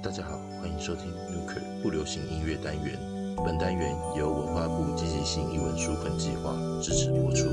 大家好，欢迎收听 Nuker 不流行音乐单元。本单元由文化部积极性译文纾困计划支持播出。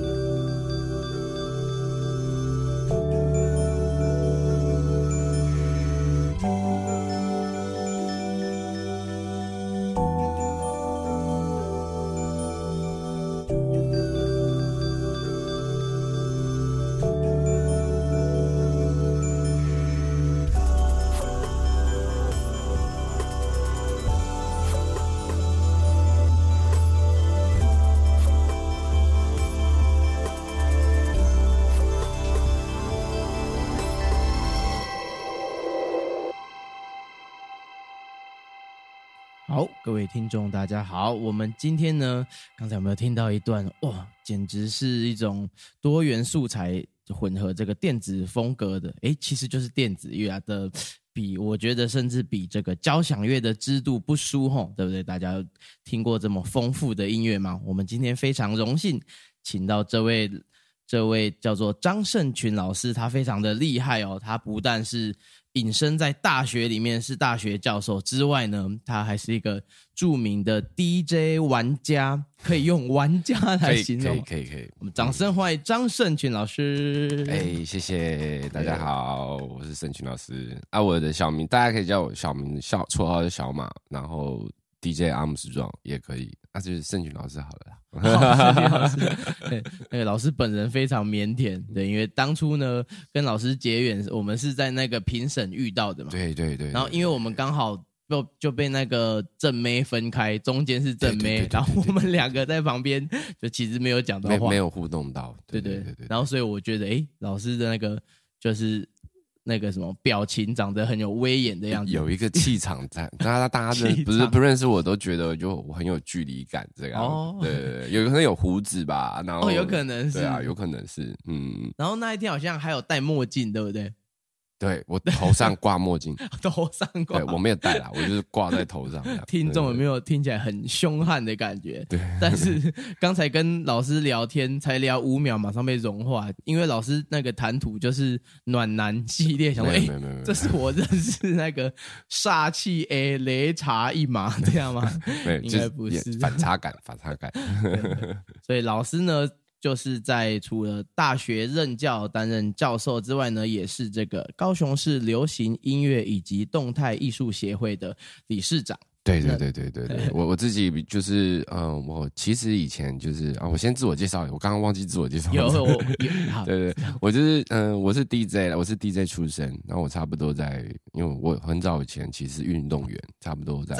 听众，大家好。我们今天呢，刚才有没有听到一段？哇，简直是一种多元素材混合这个电子风格的，诶，其实就是电子乐啊的，比我觉得甚至比这个交响乐的支度不输吼，对不对？大家听过这么丰富的音乐吗？我们今天非常荣幸，请到这位这位叫做张胜群老师，他非常的厉害哦，他不但是隐身在大学里面是大学教授之外呢，他还是一个著名的 DJ 玩家，可以用玩家可以可以来形容。可以可以。我们掌声欢迎张胜群老师。哎、谢谢大家好，我是胜群老师啊。我的小名大家可以叫我小名，小绰号是小马，然后 DJ 阿姆斯壮也可以，那、就是盛群老师好了啦。好盛群老师，对，那个老师本人非常腼腆，对，因为当初呢跟老师结缘，我们是在那个评审遇到的嘛。对对对，然后因为我们刚好就就被那个正妹分开，中间是正妹然后我们两个在旁边就其实没有讲到话，没没有互动到，对对对对对。然后所以我觉得，诶，老师的那个就是那个什么表情长得很有威严的样子，有一个气场在，大家大家认气场不是不认识我都觉得就我很有距离感，这样。哦对对对，有可能有胡子吧，然后哦，有可能是对啊，有可能是嗯，然后那一天好像还有戴墨镜，对不对？对我头上挂墨镜，头上挂对。我没有戴啦，我就是挂在头上。听众有没有？有听起来很凶悍的感觉？对，但是刚才跟老师聊天，才聊五秒，马上被融化，因为老师那个谈吐就是暖男系列，想说，哎、这是我认识那个煞气 A 雷查一马，这样吗？对，应该不是反差感，反差感。所以老师呢，就是在除了大学任教担任教授之外呢，也是这个高雄市流行音乐以及动态艺术协会的理事长。对对对对对对，我我自己就是，嗯，我其实以前就是啊，我先自我介绍，我刚刚忘记自我介绍。有 我有，对对，我就是嗯，我是 DJ，我是 DJ 出身，然后我差不多在，因为我很早以前其实是运动员，差不多在？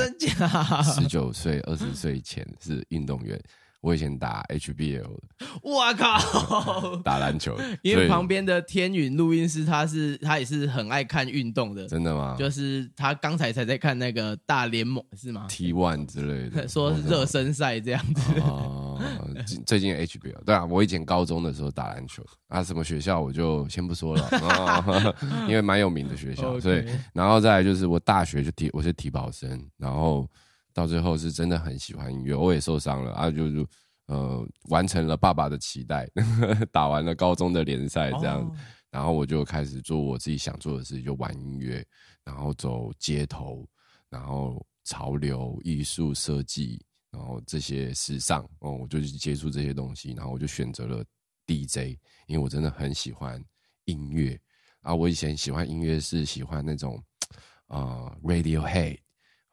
十九岁、二十岁前是运动员。我以前打 HBL 的，我靠！打篮球，因为旁边的天宇录音师，他是他也是很爱看运动的，真的吗？就是他刚才才在看那个大联盟是吗？T one 之类的，说热身赛这样子。哦，最最近 HBL 对啊，我以前高中的时候打篮球啊，什么学校我就先不说了，哦、因为蛮有名的学校所以然后再来就是我大学就体我是体保生，然后到最后是真的很喜欢音乐，我也受伤了啊，就就呃完成了爸爸的期待，打完了高中的联赛这样，哦然后我就开始做我自己想做的事，就玩音乐，然后走街头，然后潮流、艺术、设计，然后这些时尚，哦，我就去接触这些东西，然后我就选择了 DJ，因为我真的很喜欢音乐啊。我以前喜欢音乐是喜欢那种呃 Radiohead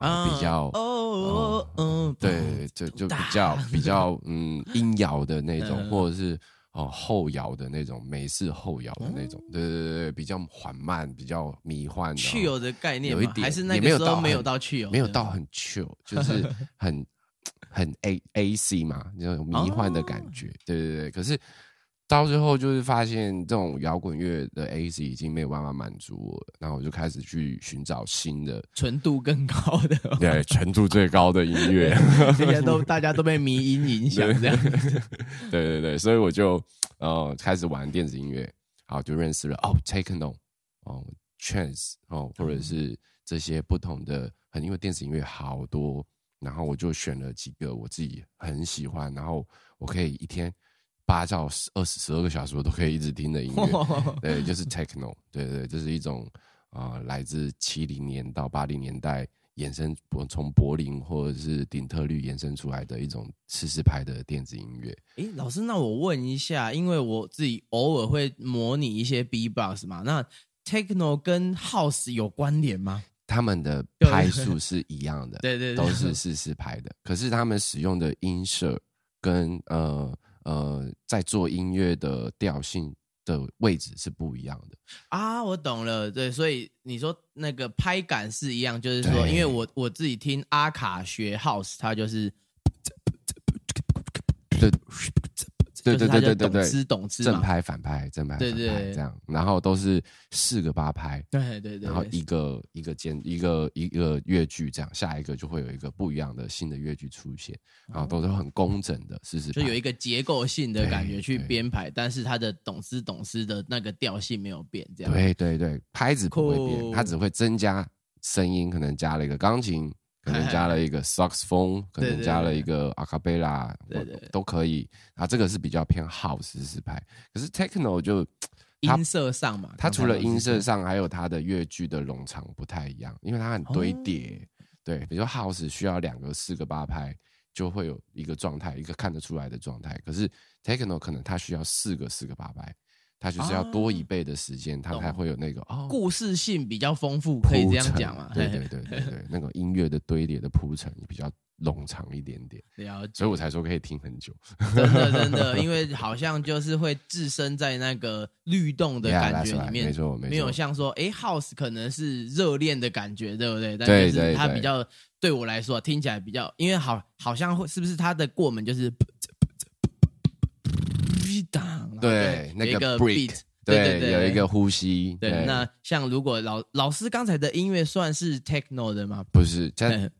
啊，比较哦嗯，对，就就比较比较 嗯阴摇的那种，嗯或者是哦后摇的那种美式后摇的那哦种，对对对对，比较缓慢，比较迷幻的哦，去油的概念有一点还是那也没有到个时候没有很到去油，没有到很 chill，就是很 很 A A C 嘛，那种迷幻的感哦觉，对对对。可是到最后就是发现这种摇滚乐的 A C 已经没有办法满足我了，然后我就开始去寻找新的，纯度更高的，对纯度最高的音乐。这些都大家都被迷音影响这样子。对对对，所以我就呃开始玩电子音乐，好就认识了哦 techno 哦 trance 哦，或者是这些不同的，很因为电子音乐好多，然后我就选了几个我自己很喜欢，然后我可以一天八到十二十十二个小时我都可以一直听的音乐，对，就是 techno，对对，这是一种啊、来自七零年到八零年代衍生从柏林或者是顶特律衍生出来的一种四四拍的电子音乐。诶，老师，那我问一下，因为我自己偶尔会模拟一些 B-box 嘛，那 techno 跟 house 有关联吗？他们的拍数是一样的，对对对，都是四四拍的，可是他们使用的音色跟呃呃在做音乐的调性的位置是不一样的。啊，我懂了，对，所以你说那个拍感是一样，就是说，因为我我自己听阿卡学 house，它就是对对对对对对对，懂正，拍反拍正拍反对对。这样，然后都是四个八拍。对对对，然后一个一个间一个一个乐句，这样下一个就会有一个不一样的新的乐句出现，然后都是很工整的，四四拍。就有一个结构性的感觉去编排，但是它的懂斯懂斯的那个调性没有变，这样。对对对，拍子不会变，酷它只会增加声音，可能加了一个钢琴，可能加了一个 saxophone，可对对能加了一个 a cappella，对对都可以。啊，这个是比较偏 house 四四拍，可是 techno 就音色上嘛，它除了音色上，上，还有它的乐句的冗长不太一样，因为它很堆叠。哦对，比如说 house 需要两个、四个八拍，就会有一个状态，一个看得出来的状态。可是 techno 可能它需要四个、四个八拍，它就是要多一倍的时间，它才会有那个哦。故事性比较丰富，可以这样讲嘛？对对对对对，那个音乐的堆叠的铺陈比较冗长一点点，了解。所以我才说可以听很久。真的真的，因为好像就是会置身在那个律动的感觉里面，没错没错。没有像说，哎，house 可能是热恋的感觉，对不对？但就是对对对它比较对我来说听起来比较，因为好好像会是不是它的过门就是，对，那个 break，beat，对对，有一个呼吸。对。那像如果老老师刚才的音乐算是 techno 的吗？不是在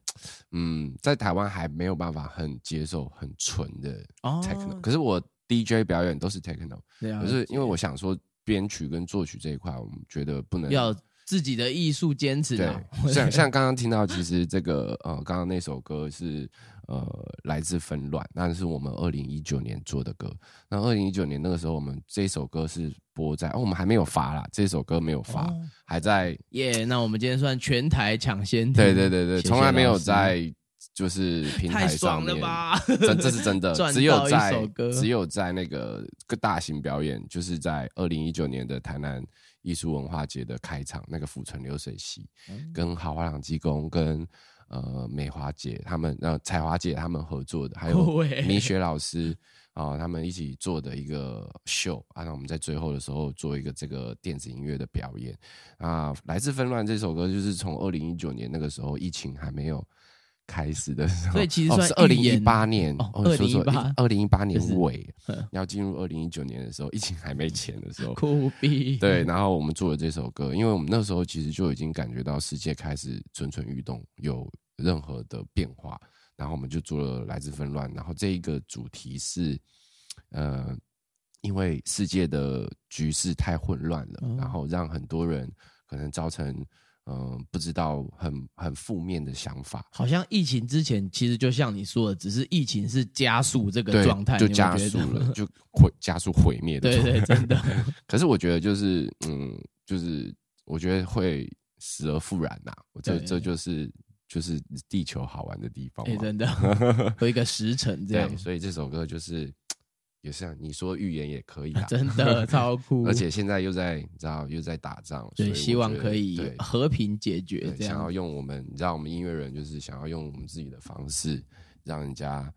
嗯，在台湾还没有办法很接受很纯的哦 techno，、可是我 DJ 表演都是 techno，了可是因为我想说编曲跟作曲这一块，我们觉得不能要自己的艺术坚持对啊，，像像刚刚听到，其实这个呃，刚刚那首歌是呃来自纷乱，那是我们二零一九年做的歌。那二零一九年那个时候，我们这首歌是播在，哦，我们还没有发啦，这首歌没有发，哦还在，耶那我们今天算全台抢先听，对对对对，从来没有在就是平台上面。吧？真这是真的，只有在首歌只有在那个个大型表演，就是在二零一九年的台南艺术文化节的开场，那个府城流水席，嗯跟豪华朗技工跟呃美华姐他们呃彩华姐他们合作的，还有米雪老师啊、他们一起做的一个秀啊，那我们在最后的时候做一个这个电子音乐的表演啊，来自纷乱这首歌就是从二零一九年那个时候疫情还没有。开始的时候，所以其实是二零一八年。哦哦，说错2018二零一八年尾。嗯，要进入二零一九年的时候，疫情还没前的时候，酷毙，对，然后我们做了这首歌，因为我们那时候其实就已经感觉到世界开始蠢蠢欲动，有任何的变化，然后我们就做了《来自纷乱》，然后这一个主题是，呃，因为世界的局势太混乱了，哦然后让很多人可能造成嗯、呃不知道很很负面的想法，好像疫情之前，其实就像你说的，只是疫情是加速这个状态，就加速了，就毁加速毁灭的对。对，真的，可是我觉得就是嗯，就是我觉得会死而复燃呐、我这这就是就是地球好玩的地方。真的有一个时辰这 样，，所以这首歌就是也是啊你说预言也可以啊，真的 超酷，而且现在又在你知道又在打仗，所以对，希望可以和平解决。想要用我们你知道我们音乐人就是想要用我们自己的方式让人家。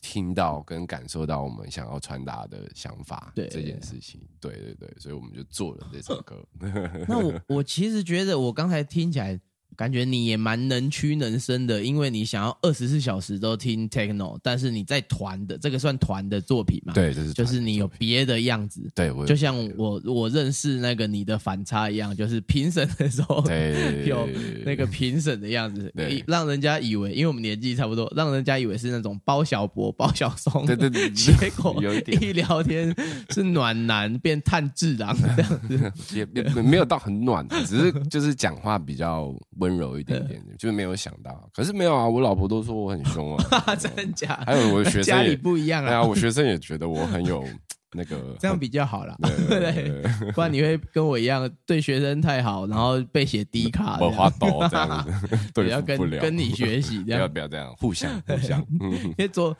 听到跟感受到我们想要传达的想法，对这件事情，对对对，所以我们就做了这首歌。那我我其实觉得，我刚才听起来，感觉你也蛮能屈能伸的，因为你想要二十四小时都听 techno，但是你在团的这个算团的作品嘛？，对，这是就是你有团别的样子，对，我有就像我我认识那个你的反差一样，就是评审的时候，对 有那个评审的样子，让人家以为，因为我们年纪差不多，让人家以为是那种包小博、包小松，对对对对 结果一聊天是暖男变炭治郎这样子，也也没有到很暖，只是就是讲话比较温柔一点点，就是没有想到。可是没有啊，我老婆都说我很凶啊，真假？还有我的学生家里也不一样啊，对啊，我学生也觉得我很有 那个 这样比较好啦，对对不对？不然你会跟我一样对学生太好，然后被写低卡我花抖这样子，对要跟。跟你学习不要。不要这样，互相互相。嗯因为昨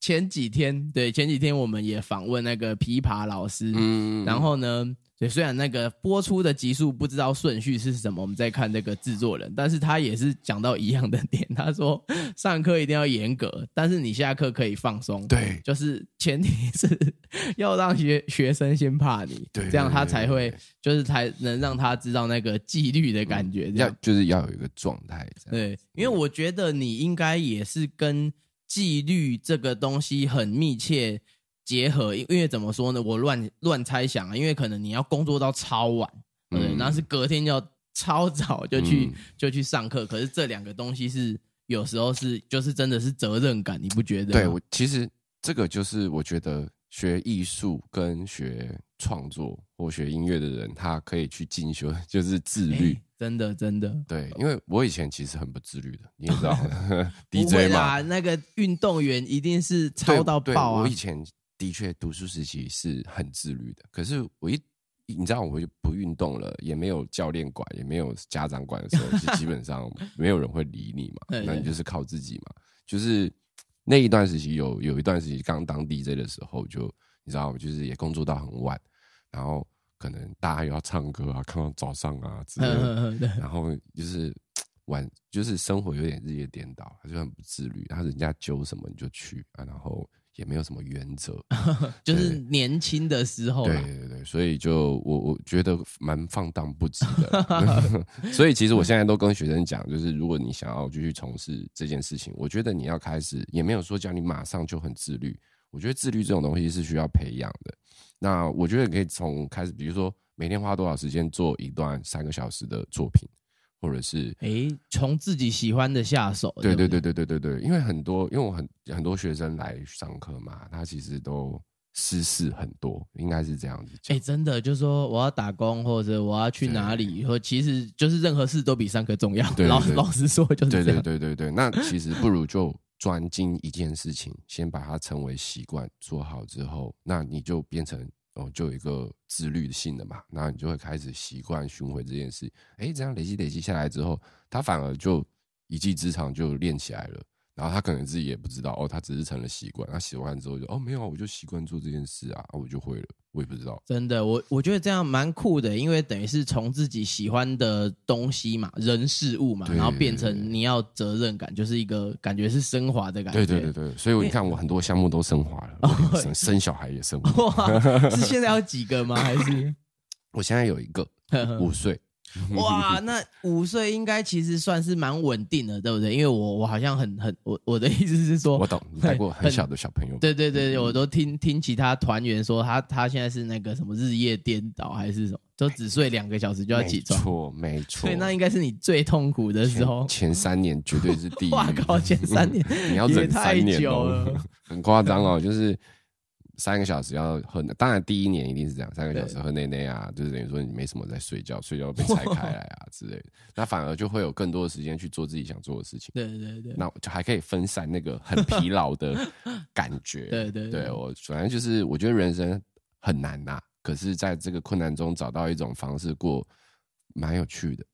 前几天，对前几天我们也访问那个琵琶老师，嗯然后呢，对，虽然那个播出的集数不知道顺序是什么，我们在看那个制作人，但是他也是讲到一样的点，他说上课一定要严格，但是你下课可以放松，对就是前提是 要让学学生先怕你，对这样他才会就是才能让他知道那个纪律的感觉，这要就是要有一个状态，对，因为我觉得你应该也是跟纪律这个东西很密切结合，因因为怎么说呢？我乱乱猜想啊，因为可能你要工作到超晚，嗯然后是隔天要超早就去、嗯就去上课，可是这两个东西是有时候是就是真的是责任感，你不觉得？对我其实这个就是我觉得学艺术跟学创作或学音乐的人，他可以去进修，就是自律。哎真的真的。对，因为我以前其实很不自律的，你也知道 不会，DJ 嘛，那个运动员一定是超到爆啊我以！前的确读书时期是很自律的，可是我一你知道我就不运动了，也没有教练管，也没有家长管的时候，就基本上 没有人会理你嘛那你就是靠自己嘛。就是那一段时期有有一段时期刚当 DJ 的时候就，你知道，就是也工作到很晚，然后可能大家又要唱歌啊，看到早上啊之类的，然后就是 晚，就是生活有点日夜颠倒，他就很不自律，然后人家揪什么你就去啊，然后也没有什么原则，就是年轻的时候对啦。对对，所以就我我觉得蛮放荡不羁的，所以其实我现在都跟学生讲，就是如果你想要继续从事这件事情，我觉得你要开始，也没有说叫你马上就很自律，我觉得自律这种东西是需要培养的。那我觉得可以从开始，比如说每天花多少时间做一段三个小时的作品，或者是诶，从自己喜欢的下手。对对对对对对对，因为很多因为我很很多学生来上课嘛，他其实都失事很多，应该是这样子哎、真的，就是说我要打工，或者我要去哪里，或其实就是任何事都比上课重要。老老实说就是对对。对对对，那其实不如就专精一件事情，先把它成为习惯，做好之后，那你就变成哦，就有一个自律性的嘛，那你就会开始习惯巡回这件事。哎，这样累积累积下来之后，他反而就一技之长就练起来了。然后他可能自己也不知道哦，他只是成了习惯。他习惯之后就哦没有啊，我就习惯做这件事啊，啊我就会了，我也不知道。真的，我我觉得这样蛮酷的，因为等于是从自己喜欢的东西嘛，人事物嘛，然后变成你要责任感，就是一个感觉是升华的感觉。对对对对，所以你看我很多项目都升华了，生生小孩也升华。哇，是现在有几个吗？还是我现在有一个五岁，哇？那五岁应该其实算是蛮稳定的，对不对？因为我我好像很很我我的意思是说，我懂，你带过很小的小朋友，对对对，嗯我都听听其他团员说，他他现在是那个什么日夜颠倒还是什么，就只睡两个小时就要起床没，错没错。所以那应该是你最痛苦的时候前。前三年绝对是第一。哇靠，前三年 你要忍也太久哦了，很夸张哦，就是三个小时要喝，当然第一年一定是这样，三个小时喝奶奶啊，就是等于说你没什么在睡觉，睡觉被拆开来啊之类的，那反而就会有更多的时间去做自己想做的事情。对对对，那就还可以分散那个很疲劳的感觉。对 对对。对我反正就是我觉得人生很难呐、可是在这个困难中找到一种方式过，蛮有趣的。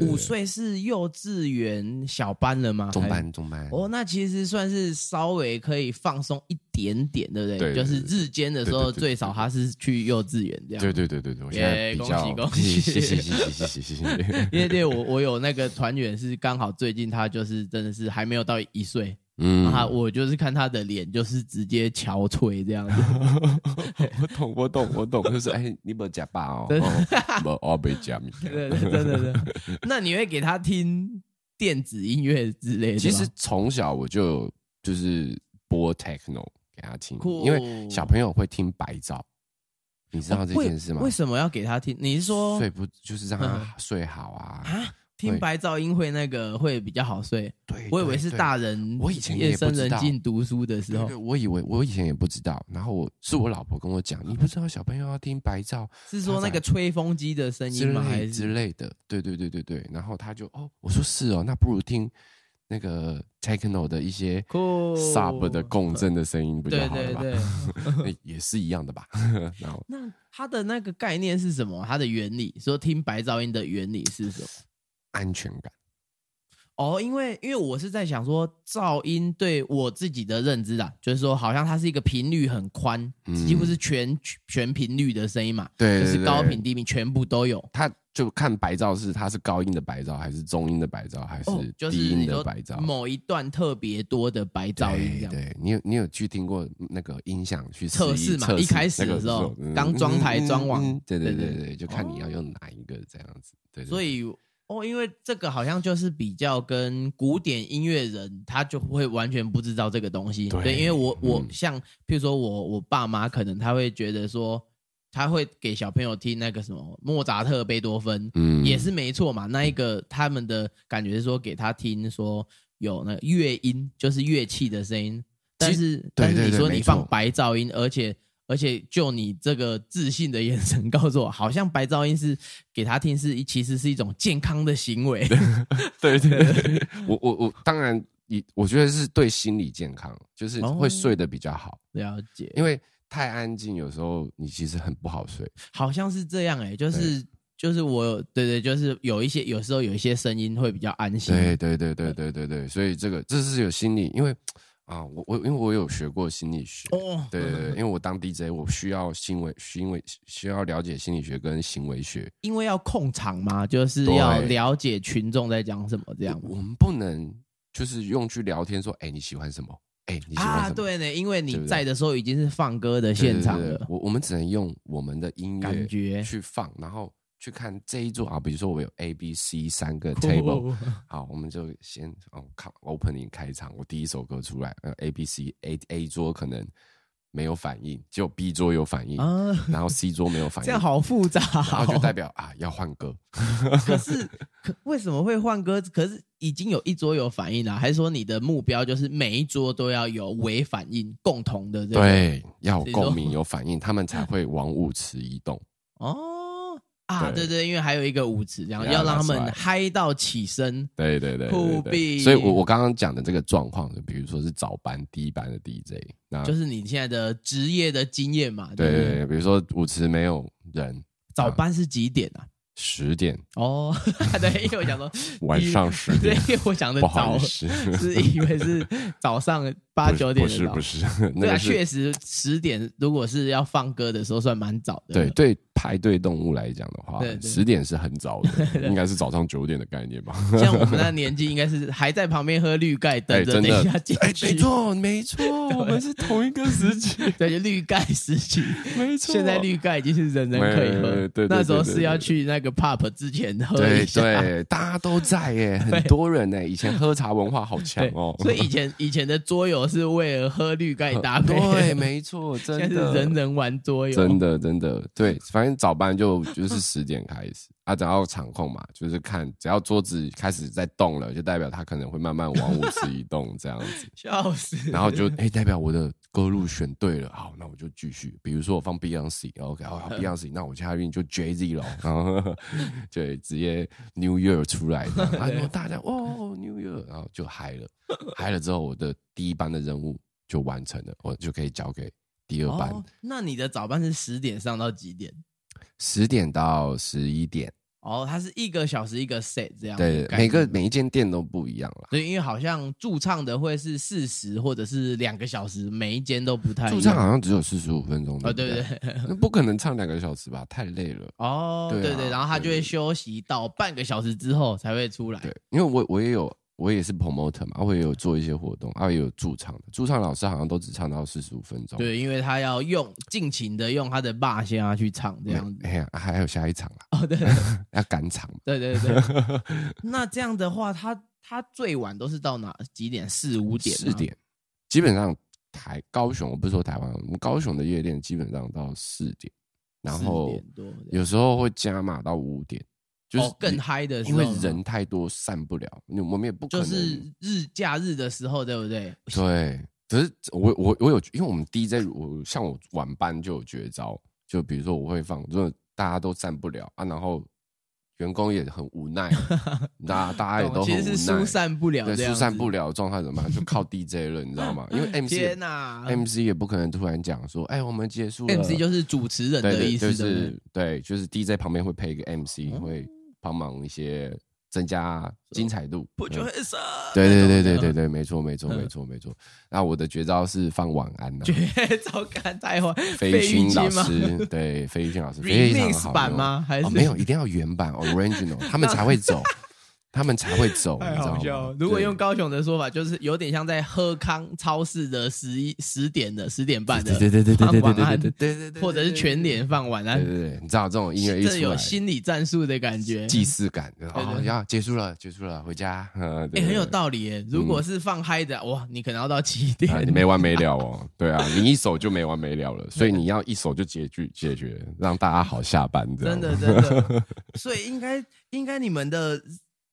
五岁是幼稚园小班了吗？中班中班。哦那其实算是稍微可以放松一点点对不对？就是日间的时候最少他是去幼稚园这样。对对对对对恭喜恭喜。谢谢谢谢谢谢谢谢。因为对我我有那个团员是刚好最近他就是真的是还没有到一岁。嗯，啊我就是看他的脸就是直接憔悴这样子。我懂我懂我懂，就是哎，你不假爸哦，不我被假米。对对。那你会给他听电子音乐之类的？其实从小我就就是播 techno 给他听，因为小朋友会听白噪，你知道这件事吗？为为什么要给他听？你是说睡不就是让他睡好啊？啊？听白噪音会那个会比较好睡？对，我以为是大人我以前夜深人静读书的时候对对，，我以为我以前也不知道，然后我是我老婆跟我讲，你不知道小朋友要听白噪是说那个吹风机的声音吗？还是之是类的，对对对对对，然后他就哦，我说是哦，那不如听那个 techno 的一些酷 sub 的共振的声音不就对好了吧？对对。也是一样的吧？然后那它的那个概念是什么？它的原理，说听白噪音的原理是什么？安全感，哦，因为因为我是在想说，噪音对我自己的认知啊，就是说，好像它是一个频率很宽，嗯几乎是全全频率的声音嘛，对就是高频低频全部都有。它就看白噪是它是高音的白噪，还是中音的白噪，还哦，是就是低音的白噪？某一段特别多的白噪音这样。对对，你有你有去听过那个音响去测试试嘛一开始的时候嗯。刚装台装网嗯对对对对对对，就看你要用哪一个这样子。对，对所以哦，因为这个好像就是比较跟古典音乐人，他就会完全不知道这个东西。对对，因为我我嗯像，譬如说我我爸妈可能他会觉得说，他会给小朋友听那个什么莫扎特、贝多芬，嗯也是没错嘛。那一个他们的感觉是说给他听说有那个乐音，就是乐器的声音。但是但是你说你放白噪音，而且而且就你这个自信的眼神告诉我，好像白噪音是给他听是其实是一种健康的行为。对 对对，我我我当然你我觉得是对心理健康，就是哦会睡得比较好，了解，因为太安静有时候你其实很不好睡。好像是这样哎、就是就是我有对对，就是有一些有时候有一些声音会比较安心。对对对对对对对，所以这个这是有心理，因为啊，我我因为我有学过心理学，哦，对对对，因为我当 DJ，我需要行为行为需要了解心理学跟行为学，因为要控场嘛，就是要了解群众在讲什么这样我们不能就是用去聊天说，哎，你喜欢什么？哎，你喜欢啊，什么？对呢，因为你在的时候已经是放歌的现场了，我我们只能用我们的音乐感觉去放，然后去看这一桌啊，比如说我有 A、B、C 三个 table，好，我们就先哦看 opening 开场，我第一首歌出来，呃 A、B、C A 桌可能没有反应，只有 B 桌有反应，啊，然后 C 桌没有反应，这样好复杂然后就哦。代表啊要换歌，可是可为什么会换歌？可是已经有一桌有反应了，还是说你的目标就是每一桌都要有微反应，共同的这个？对，要共鸣有反应，他们才会往舞池移动。哦啊，对对对，因为还有一个舞池，然后要让他们嗨到起身。对对对对酷毙所以我我刚刚讲的这个状况，就比如说是早班、低班的 DJ，那就是你现在的职业的经验嘛，对对？比如说舞池没有人，早班是几点啊？十点哦，对，因为我想说 晚上十 对点，，因为我想的早是以为是早上八九点不是不是，对啊，那确实十点如果是要放歌的时候，算蛮早的。对对派对动物来讲的话十点是很早的，应该是早上九点的概念吧？像我们那年纪，应该是还在旁边喝绿盖，等哎，着真的等一下进，哎，去。没错没错，我们是同一个时期，对，就绿盖时期。没错。现在绿盖已经是人人可以喝，那时候是要去那个 pub 之前喝对一下。对，大家都在耶，很多人呢。以前喝茶文化好强 对哦，所以以前以前的桌游是为了喝绿盖搭配，对，没错，真的，是人人玩桌游，真的真的对，反正早班就就是十点开始啊，只要场控嘛，就是看只要桌子开始在动了，就代表他可能会慢慢往舞池移动这样子，笑死。然后就哎、代表我的歌路选对了，好，那我就继续，比如说我放 Beyonce，OK，好、嗯 Beyonce，那我下运就 Jay Z 了，然后对，直接 New Year 出来，然后大家哦 New Year，然后就嗨了，嗨了之后，我的第一班的任务就完成了，我就可以交给第二班。哦，那你的早班是十点上到几点？十点到十一点，哦，它是一个小时一个 set 这样的对，每个每一间店都不一样了。对，因为好像驻唱的会是四十或者是两个小时，每一间都不太一样。驻唱好像只有四十五分钟，哦，对对不对，那不可能唱两个小时吧？太累了。哦，对啊对对，然后他就会休息到半个小时之后才会出来。对，因为我我也有我也是 promoter 嘛，我也有做一些活动，啊也有驻唱的，驻唱老师好像都只唱到四十五分钟。对，因为他要用尽情的用他的霸先啊去唱这，样子。哎呀，还有下一场啦，哦，对 要赶场。对对对。那这样的话，他他最晚都是到哪几点？四五点？四。点，基本上台高雄，我不是说台湾，我们高雄的夜店基本上到四点，然后4点多这样有时候会加码到五点，就是哦更嗨的时候，因为人太多散不了，我们也不可能就是日假日的时候，对不对？对。可是我我我有，因为我们 DJ 我像我晚班就有绝招，就比如说我会放，如果大家都散不了啊，然后员工也很无奈，大家大家也都很无其实是奈，疏散不了对，疏散不了的状态怎么办？就靠 DJ 了，你知道吗？因为 MC 也 天哪 MC 也不可能突然讲说，哎，我们结束了。MC 就是主持人的意思，就是对，就是 DJ 旁边会配一个 MC，会帮忙一些增加精彩度。Put your 嗯。hands up，对对对对对对，没错没错嗯。没错没错。那我的绝招是放晚安呐，绝招干太坏，飞云老师，对飞云老师非常 remix 好版吗？还是？哦，没有，一定要原版 original，他们才会走，他们才会走，你太知道吗好笑。？如果用高雄的说法，就是有点像在喝康超市的十一十点的十点半的，对对对对对对对对对或者是全年放晚安对，对对，你知道这种音乐一这出来，有心理战术的感觉，既视感，哦，对要结束了，结束了，回家，呃，哎、很有道理耶。如果是放嗨的，哇，你可能要到七点，啊，你没完没了哦，对啊，你一首就没完没了了，所以你要一首就解决解决，让大家好下班，真的真的。所以应该应该你们的，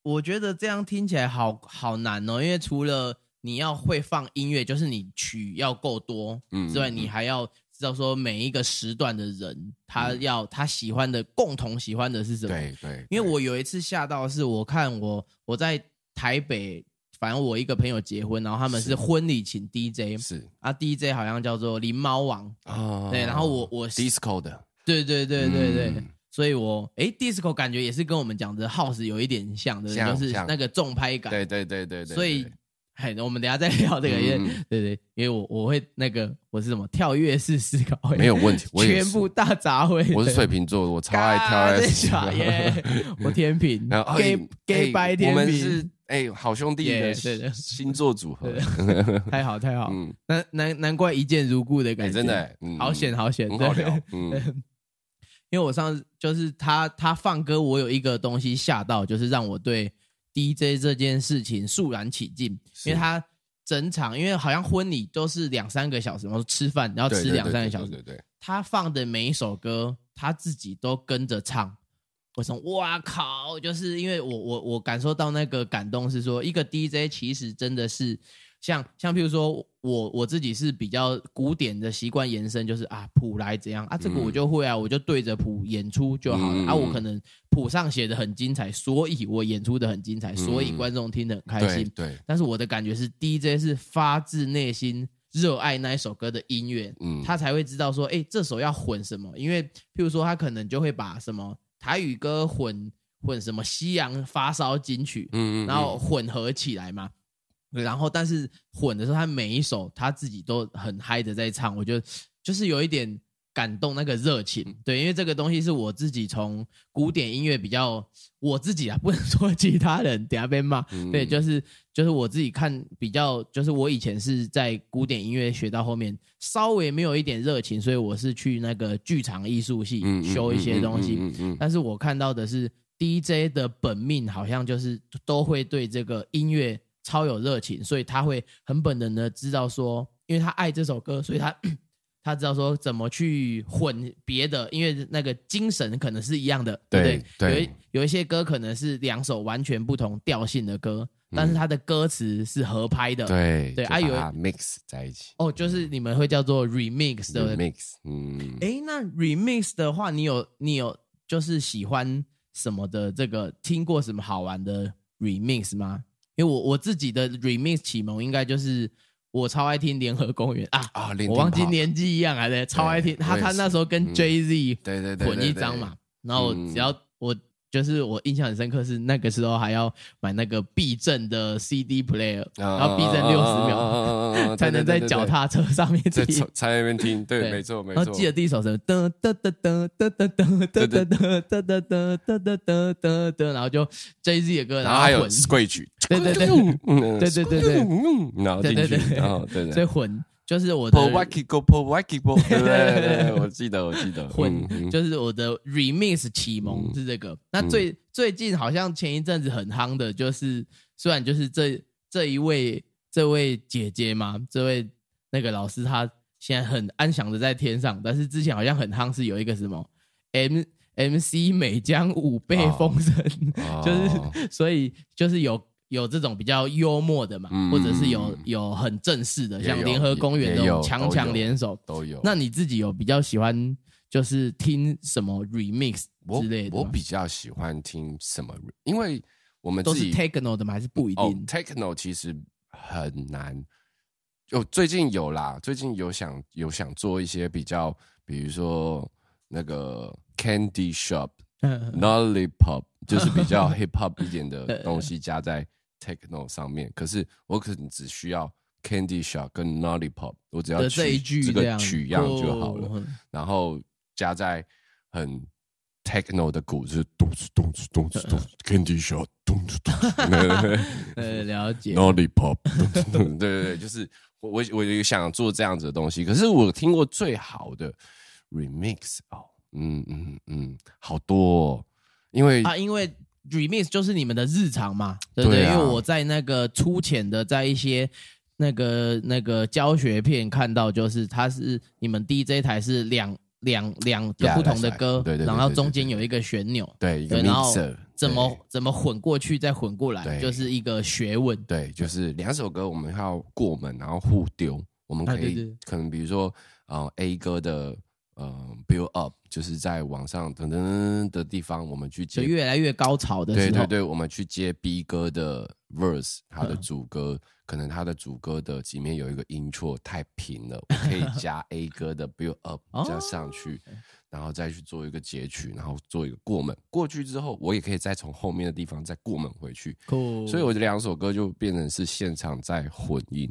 我觉得这样听起来好好难哦，因为除了你要会放音乐，就是你曲要够多，嗯之外，嗯你还要知道说每一个时段的人，他要他喜欢的共同喜欢的是什么。对对，因为我有一次吓到，是我看我我在台北，反正我一个朋友结婚，然后他们是是。婚礼请 DJ 是。啊，DJ 好像叫做狸猫王，啊对，然后我我 disco 的，对对对对对，嗯所以我诶 disco 感觉也是跟我们讲的 house 有一点像的，就是那个重拍感。对对对对对，所以对嘿，我们等下再聊这个，因为嗯对对，因为我我会那个我是什么跳跃式思考，没有问题，我全部大杂烩。我是水瓶座，我超爱跳嘎 S，真假耶！我天平，gay 哎 gay 哎白天我们平，是哎好兄弟的星座组合，太好太好，嗯，难难难怪一见如故的哎感觉，真的好险好险，对很好聊，嗯 因为我上次就是他他放歌，我有一个东西吓到，就是让我对 DJ 这件事情肃然起敬，因为他整场，因为好像婚礼都是两三个小时，然后吃饭然后吃两三个小时，对对对，他放的每一首歌，他自己都跟着唱。我说哇靠！就是因为我我我感受到那个感动，是说一个 DJ 其实真的是像像譬如说我我自己是比较古典的习惯延伸，就是啊谱来怎样啊，这个我就会啊，我就对着谱演出就好了、嗯啊。我可能谱上写的很精彩，所以我演出的很精彩，所以观众听得很开心。对对，但是我的感觉是，DJ 是发自内心热爱那一首歌的音乐，嗯他才会知道说，哎、这首要混什么。因为譬如说，他可能就会把什么台语歌混混什么西洋发烧金曲，嗯嗯，然后混合起来嘛。然后，但是混的时候，他每一首他自己都很嗨的在唱，我觉得就是有一点感动那个热嗯情。对，因为这个东西是我自己从古典音乐比较我自己啊，不能说 其他人，等下被骂。嗯对，就是就是我自己看比较，就是我以前是在古典音乐学到后面稍微没有一点热情，所以我是去那个剧场艺术系修一些东西。但是我看到的是 DJ 的本命好像就是都会对这个音乐超有热情，所以他会很本能的知道说，因为他爱这首歌，所以他 他知道说怎么去混别的，因为那个精神可能是一样的，对不对？对对有一有一些歌可能是两首完全不同调性的歌，但是它的歌词是合拍的。对对啊有 mix 在一起哦，就是你们会叫做 remix 对不对？，mix，嗯，哎，那 remix 的话，你有你有就是喜欢什么的这个听过什么好玩的 remix 吗？因为我我自己的 remix 启蒙应该就是我超爱听联合公园啊我忘记年纪一样还在超爱听。他他那时候跟嗯。Jay Z 对对对，混对对一张嘛，然后嗯。只要我就是我印象很深刻是那个时候还要买那个避震的 CD player，啊然后避震六十秒秒才能在脚踏车上面在听。在那边听，对，没错没错。然后记得第一首是噔噔噔噔噔噔噔噔噔噔噔噔噔噔噔噔噔，然后就 Jay Z 的歌，然后还有混，Scratch，对对对嗯对对对对，然后进去对对对，然后对对所以混就是我的 p o w a k i go p o w a k i go，对对对，我记得我记得，混就是我的 remix 启蒙是这个。那最最近好像前一阵子很夯的，就是虽然就是这这一位这位姐姐嘛，这位那个老师她现在很安详的在天上，但是之前好像很夯是有一个什么 M M C 美江五倍风声，哦 就是所以就是有。有这种比较幽默的嘛，嗯或者是有有很正式的，像联合公园也有这种强强联手，都有。那你自己有比较喜欢，就是听什么 remix 之类的吗？我比较喜欢听什么，因为我们都是 techno 的吗？还是不一哦定？，techno 其实很难。就最近有啦，最近有想有想做一些比较，比如说那个 Candy shop、nollipop，就是比较 hip hop 一点的东西加在 techno 上面。可是我可能只需要 Candy Shop 跟 Lollipop，我只要的这取一句这个取样就好了。哦然后加在很 techno 的鼓，就是咚哧咚哧咚哧咚哧，Candy Shop 咚哧咚哧 呃，了解。，Lollipop，对对对，就是我我我也想做这样子的东西。可是我听过最好的 remix 哦，嗯嗯嗯，好多、哦，因为啊，因为 remix 就是你们的日常嘛，对不对？对啊因为我在那个粗浅的，在一些那个那个教学片看到，就是它是你们 DJ 台是两两两个 Yeah, 不同的 that's right. 歌，对对对然后中间有一个旋钮，对一个对，然后 mixer 怎么怎么混过去再混过来，对就是一个学问。对，就是两首歌我们要过门，然后互丢。我们可以、可能比如说，呃，A 歌的呃 build up，就是在网上等等的地方，我们去接。就越来越高潮的时候，对对对，我们去接 B 歌的 verse，他的嗯主歌，可能他的主歌的里面有一个音错太平了，我可以加 A 歌的 build up 哦加上去，然后再去做一个截取，然后做一个过门。过去之后，我也可以再从后面的地方再过门回去。酷所以我这两首歌就变成是现场在混音，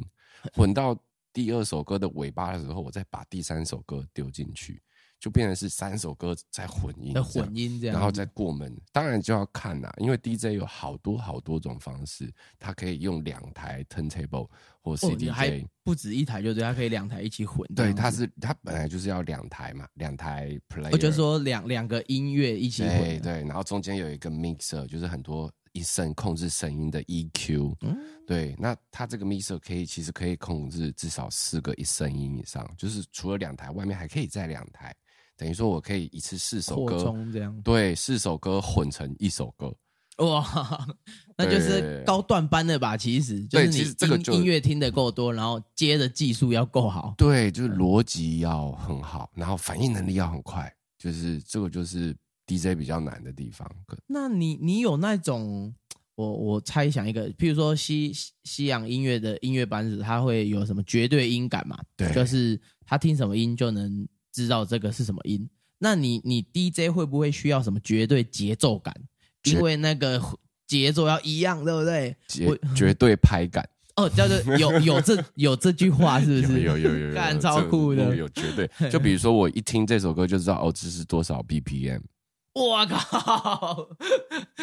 混到第二首歌的尾巴的时候，我再把第三首歌丢进去，就变成是三首歌在混音，混音这样，然后再过门。当然就要看啦，因为 DJ 有好多好多种方式，它可以用两台 turntable 或哦 CDJ，、还不止一台，就是，它可以两台一起混对。它是它本来就是要两台嘛，两台 player，我就是说两两个音乐一起混，对对，然后中间有一个 mixer，就是很多一声控制声音的 EQ。嗯对，那它这个 mixer 可以其实可以控制至少四个一声音以上，就是除了两台，外面还可以再两台，等于说我可以一次四首歌，充这样。对，四首歌混成一首歌。哇，那就是高段班的吧？其实就是你这个音乐听得够多，然后接的技术要够好。对，就是逻辑要很好，然后反应能力要很快，就是这个就是 DJ 比较难的地方。那你你有那种，我我猜想一个，譬如说西西洋音乐的音乐班子，他会有什么绝对音感嘛？对就是他听什么音就能知道这个是什么音。那你你 DJ 会不会需要什么绝对节奏感？因为那个节奏要一样，对不对？绝绝对拍感，哦，叫做 有有这有这句话是不是？有有有有 超酷的有有绝对。就比如说我一听这首歌就知道哦，这是多少 BPM，我靠，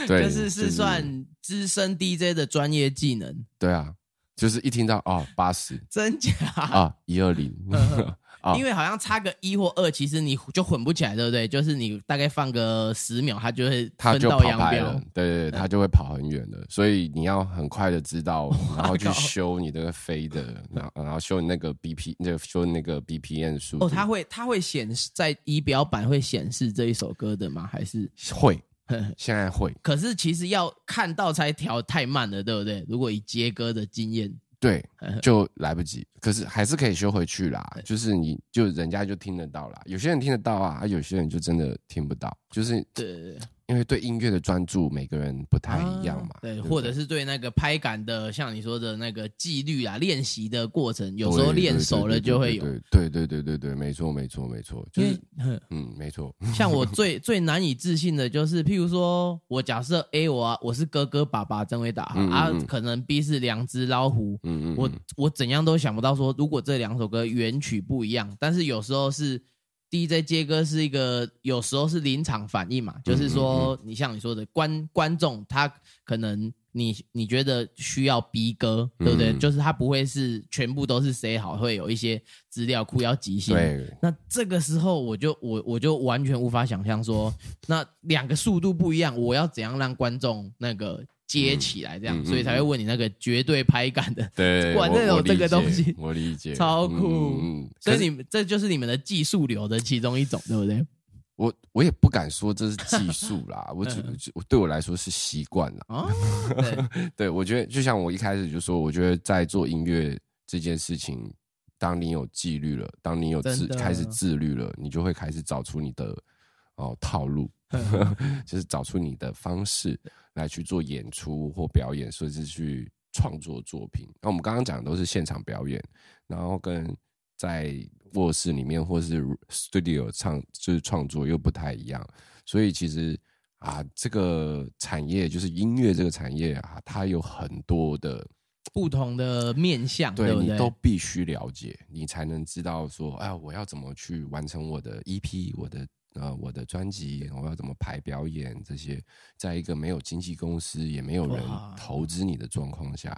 对，就是是。算资深 DJ 的专业技能，对啊，就是一听到哦八十。真假？啊一二零 啊因为好像差个一或二，其实你就混不起来，对不对？就是你大概放个十秒，它就会分道他就跑扬镳拍了。，对对对，他就会跑很远的，所以你要很快的知道，然后 去修你那个飞的，然后然后修你那个 BP，那个修那个 BPM 数。哦，它会它会显示在仪表板会显示这一首歌的吗？还是？会，现在会，可是其实要看到才调太慢了，对不对？如果以接歌的经验，对，就来不及。可是还是可以修回去啦，就是你就人家就听得到啦，有些人听得到啊，啊有些人就真的听不到，就是对对对，因为对音乐的专注每个人不太一样嘛啊，对，不或者是对那个拍感的，像你说的那个纪律啊、练习的过程，有时候练熟了就会有。对对对对对对，没错没错没错，就是哼嗯没错，像我 最最难以置信的就是，譬如说我假设 A 我啊我是哥哥爸爸曾伟达嗯嗯啊嗯，可能 B 是两只老虎，嗯嗯，我嗯我怎样都想不到说，如果这两首歌原曲不一样，但是有时候是 DJ 接歌是一个，有时候是临场反应嘛，就是说你像你说的观观众他可能你你觉得需要 B 歌，对不对？嗯就是他不会是全部都是 say 好，会有一些资料库要即兴。对那这个时候我就我我就完全无法想象说，那两个速度不一样，我要怎样让观众那个接起来，这样，嗯嗯所以才会问你那个绝对拍感的。对，果然我这有这个我理解东西我理解，超酷嗯所以你们这就是你们的技术流的其中一种，对不对？我我也不敢说这是技术啦，我只嗯我对我来说是习惯啦。啊，对，对，我觉得就像我一开始就说，我觉得在做音乐这件事情，当你有纪律了，当你有自开始自律了，你就会开始找出你的哦套路，就是找出你的方式来去做演出或表演，甚至去创作作品。那我们刚刚讲的都是现场表演，然后跟在卧室里面或是 studio 唱就是创作又不太一样，所以其实啊，这个产业就是音乐这个产业啊，它有很多的。不同的面向，对你都必须了解，你才能知道说，哎，我要怎么去完成我的 EP，我的呃我的专辑，我要怎么排表演这些，在一个没有经纪公司也没有人投资你的状况下，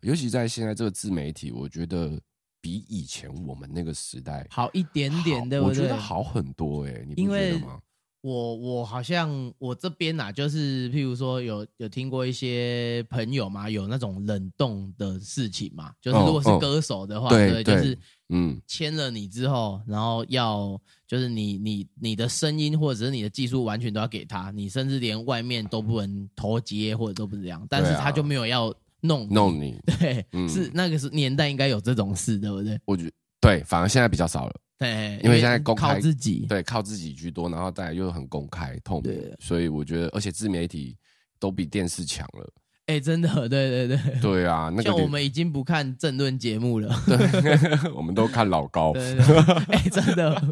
尤其在现在这个自媒体，我觉得比以前我们那个时代好一点点，好对不对？我觉得好很多哎、你不觉因为得吗？我我好像我这边呐、就是譬如说有有听过一些朋友嘛，有那种冷冻的事情嘛，就是哦如果是哦歌手的话，对对就是嗯，签了你之后，然后要就是你你你的声音或者是你的技术完全都要给他，你甚至连外面都不能投接或者都不是这样，但是他就没有要弄你弄你，对，嗯是那个是年代应该有这种事，对不对？我觉对，反而现在比较少了。对，因为现在公靠开自己，对，靠自己居多，然后再来又很公开透明对，所以我觉得，而且自媒体都比电视强了。哎、真的，对对对。对啊，那个像我们已经不看政论节目了，对，我们都看老高。对对对，哎、真的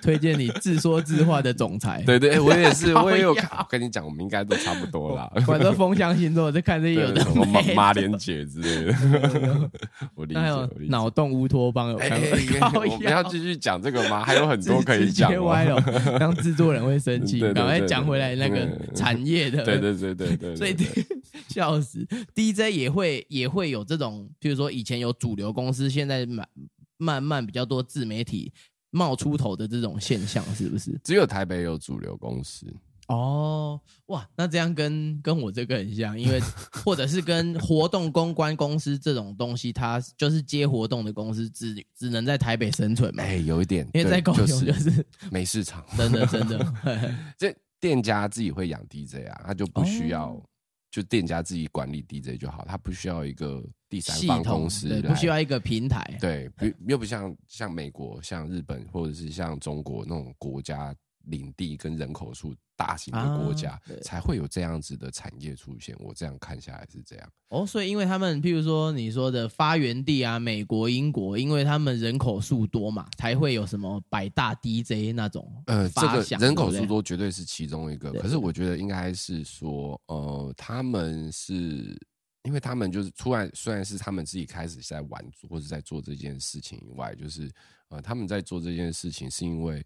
推荐你自说自话的总裁，对对，哎我也是，我也有看。我跟你讲，我们应该都差不多啦。反正风象星座在看这些有对，的什么马马连姐之类的，我理解，还有我理解。脑洞乌托邦有哎看我们要继续讲这个吗？还有很多可以讲哦。接歪了，让制作人会生气。赶快讲回来那个嗯产业的，对对对对对，所以对对笑死，DJ 也会也会有这种，譬如说以前有主流公司，现在慢慢慢比较多自媒体冒出头的这种现象，是不是？只有台北有主流公司。哦，哇，那这样跟跟我这个很像，因为 或者是跟活动公关公司这种东西，它就是接活动的公司，只只能在台北生存嘛，哎，有一点，因为在高对雄就是没市场。真的真 的，这店家自己会养 DJ 啊，他就不需要，哦就店家自己管理 DJ 就好，他不需要一个第三方，公司来，不需要一个平台，对，不又不像像美国、像日本或者是像中国那种国家领地跟人口数大型的国家啊，才会有这样子的产业出现。我这样看下来是这样。哦，所以因为他们，譬如说你说的发源地啊，美国、英国，因为他们人口数多嘛，才会有什么百大 DJ 那种呃，这个人口数多绝对是其中一个，可是我觉得应该是说，呃，他们是因为他们就是突然虽然是他们自己开始在玩或者在做这件事情以外，就是呃，他们在做这件事情是因为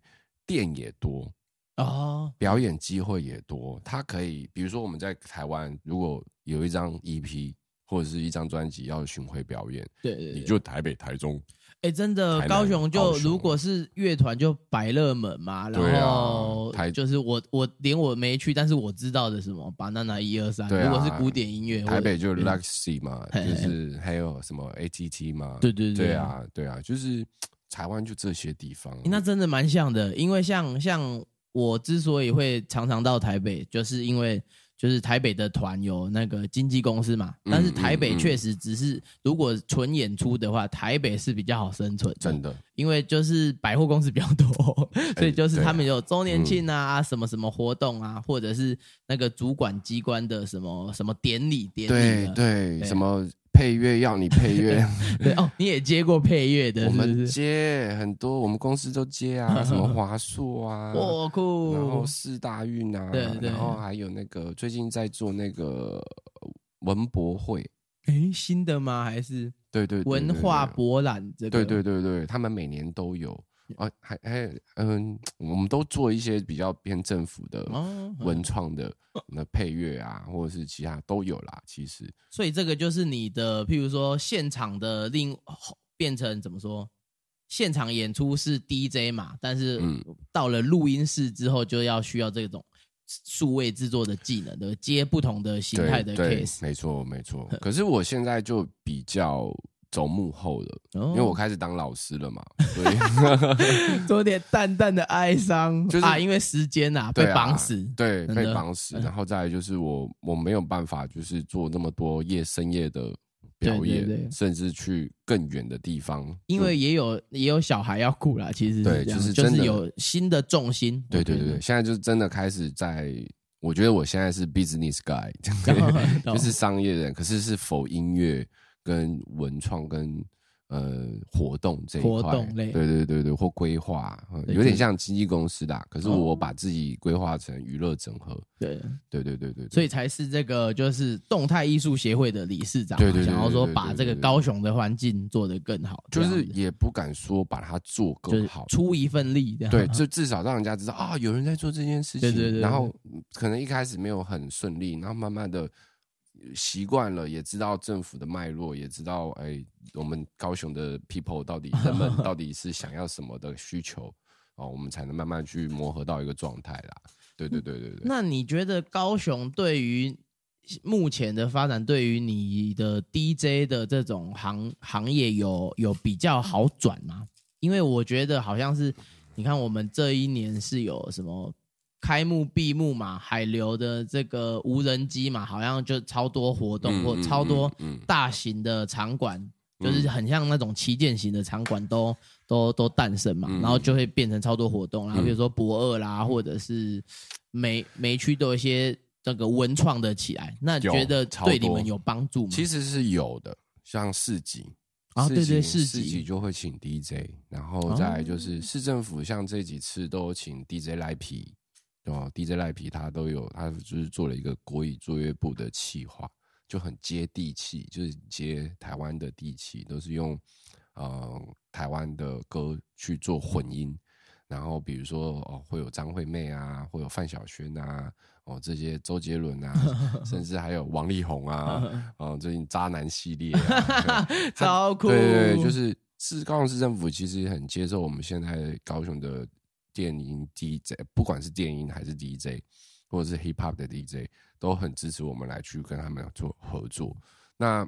店也多，哦，表演机会也多，他可以，比如说我们在台湾，如果有一张 EP 或者是一张专辑要巡回表演，对对对，你就台北、台中，哎，真的，高雄就如果是乐团就百乐门嘛，然后台就是我我连我没去，但是我知道的什么 banana 一二三，如果是古典音乐，台北就对 Luxy 嘛，就是还有什么 ATT 嘛，对对对。对啊，对啊，就是台湾就这些地方，那真的蛮像的，因为像像我之所以会常常到台北，就是因为就是台北的团有那个经纪公司嘛，嗯但是台北确实只是如果纯演出的话，台北是比较好生存的，真的。因为就是百货公司比较多，所以就是他们有周年庆啊、什么什么活动啊，或者是那个主管机关的什么什么典礼典礼对，对。什么配乐要你配乐，对哦，你也接过配乐的，我们？接很多，我们公司都接啊，什么华硕啊，哇酷！然后四大运啊，对对然后还有那个最近在做那个文博会，诶，新的吗？还是对对对文化博览这个？对对对对，他们每年都有啊，还还嗯，我们都做一些比较偏政府的哦，文创的那配乐啊，或者是其他都有啦。其实所以这个就是你的，譬如说现场的另变成怎么说？现场演出是 DJ 嘛，但是嗯到了录音室之后，就要需要这种数位制作的技能，对，接不同的形态的，case。没错没错。可是我现在就比较走幕后了，因因为我开始当老师了嘛，所以 有点淡淡的哀伤，就是啊，因为时间呐、被绑死。对，被绑死，然后再来就是我我没有办法就是做那么多夜深夜的表演，对对对甚至去更远的地方，因为也有也有小孩要顾啦，其实对这样就就是真的有新的重心。对对对，现在就是真的开始在，我觉得我现在是 business guy，就是商业人，可是是否音乐跟文创跟呃活动这一块，活动类对对对对，或规划，有点像经纪公司的啊，可是哦。我把自己规划成娱乐整合，对，对对对对，对。所以才是这个就是动态艺术协会的理事长嘛，对对对想要说把这个高雄的环境做得更好，就是也不敢说把它做更好，出一份力，这样。对，就至少让人家知道啊，有人在做这件事情。对对对对然后可能一开始没有很顺利，然后慢慢的习惯了，也知道政府的脉络，也知道哎，我们高雄的 people 到底人们到底是想要什么的需求哦，我们才能慢慢去磨合到一个状态啦。对对对对对。那你觉得高雄对于目前的发展，对于你的 DJ 的这种行行业有有比较好转吗？因为我觉得好像是，你看我们这一年是有什么开幕、闭幕嘛，海流的这个无人机嘛，好像就超多活动、或超多大型的场馆。就是很像那种旗舰型的场馆都都都诞生嘛，嗯然后就会变成超多活动，然后比如说博二啦，或者是每每区都有一些这个文创的起来，那有觉得对你们有帮助吗？其实是有的，像市集。啊对对市市集。集就会请 DJ，然后再来就是市政府像这几次都有请 DJ 来皮，对吧？DJ 赖皮他都有，他就是做了一个国语作乐部的企划，就很接地气，就是接台湾的地气，都是用呃台湾的歌去做混音。然后比如说哦，会有张惠妹啊，会有范晓萱啊，哦这些周杰伦啊，甚至还有王力宏啊，哦最近渣男系列、超酷，对对对，就是是高雄市政府其实很接受我们现在高雄的电音 DJ，不管是电音还是 DJ，或者是 hip hop 的 DJ，都很支持我们来去跟他们做合作。那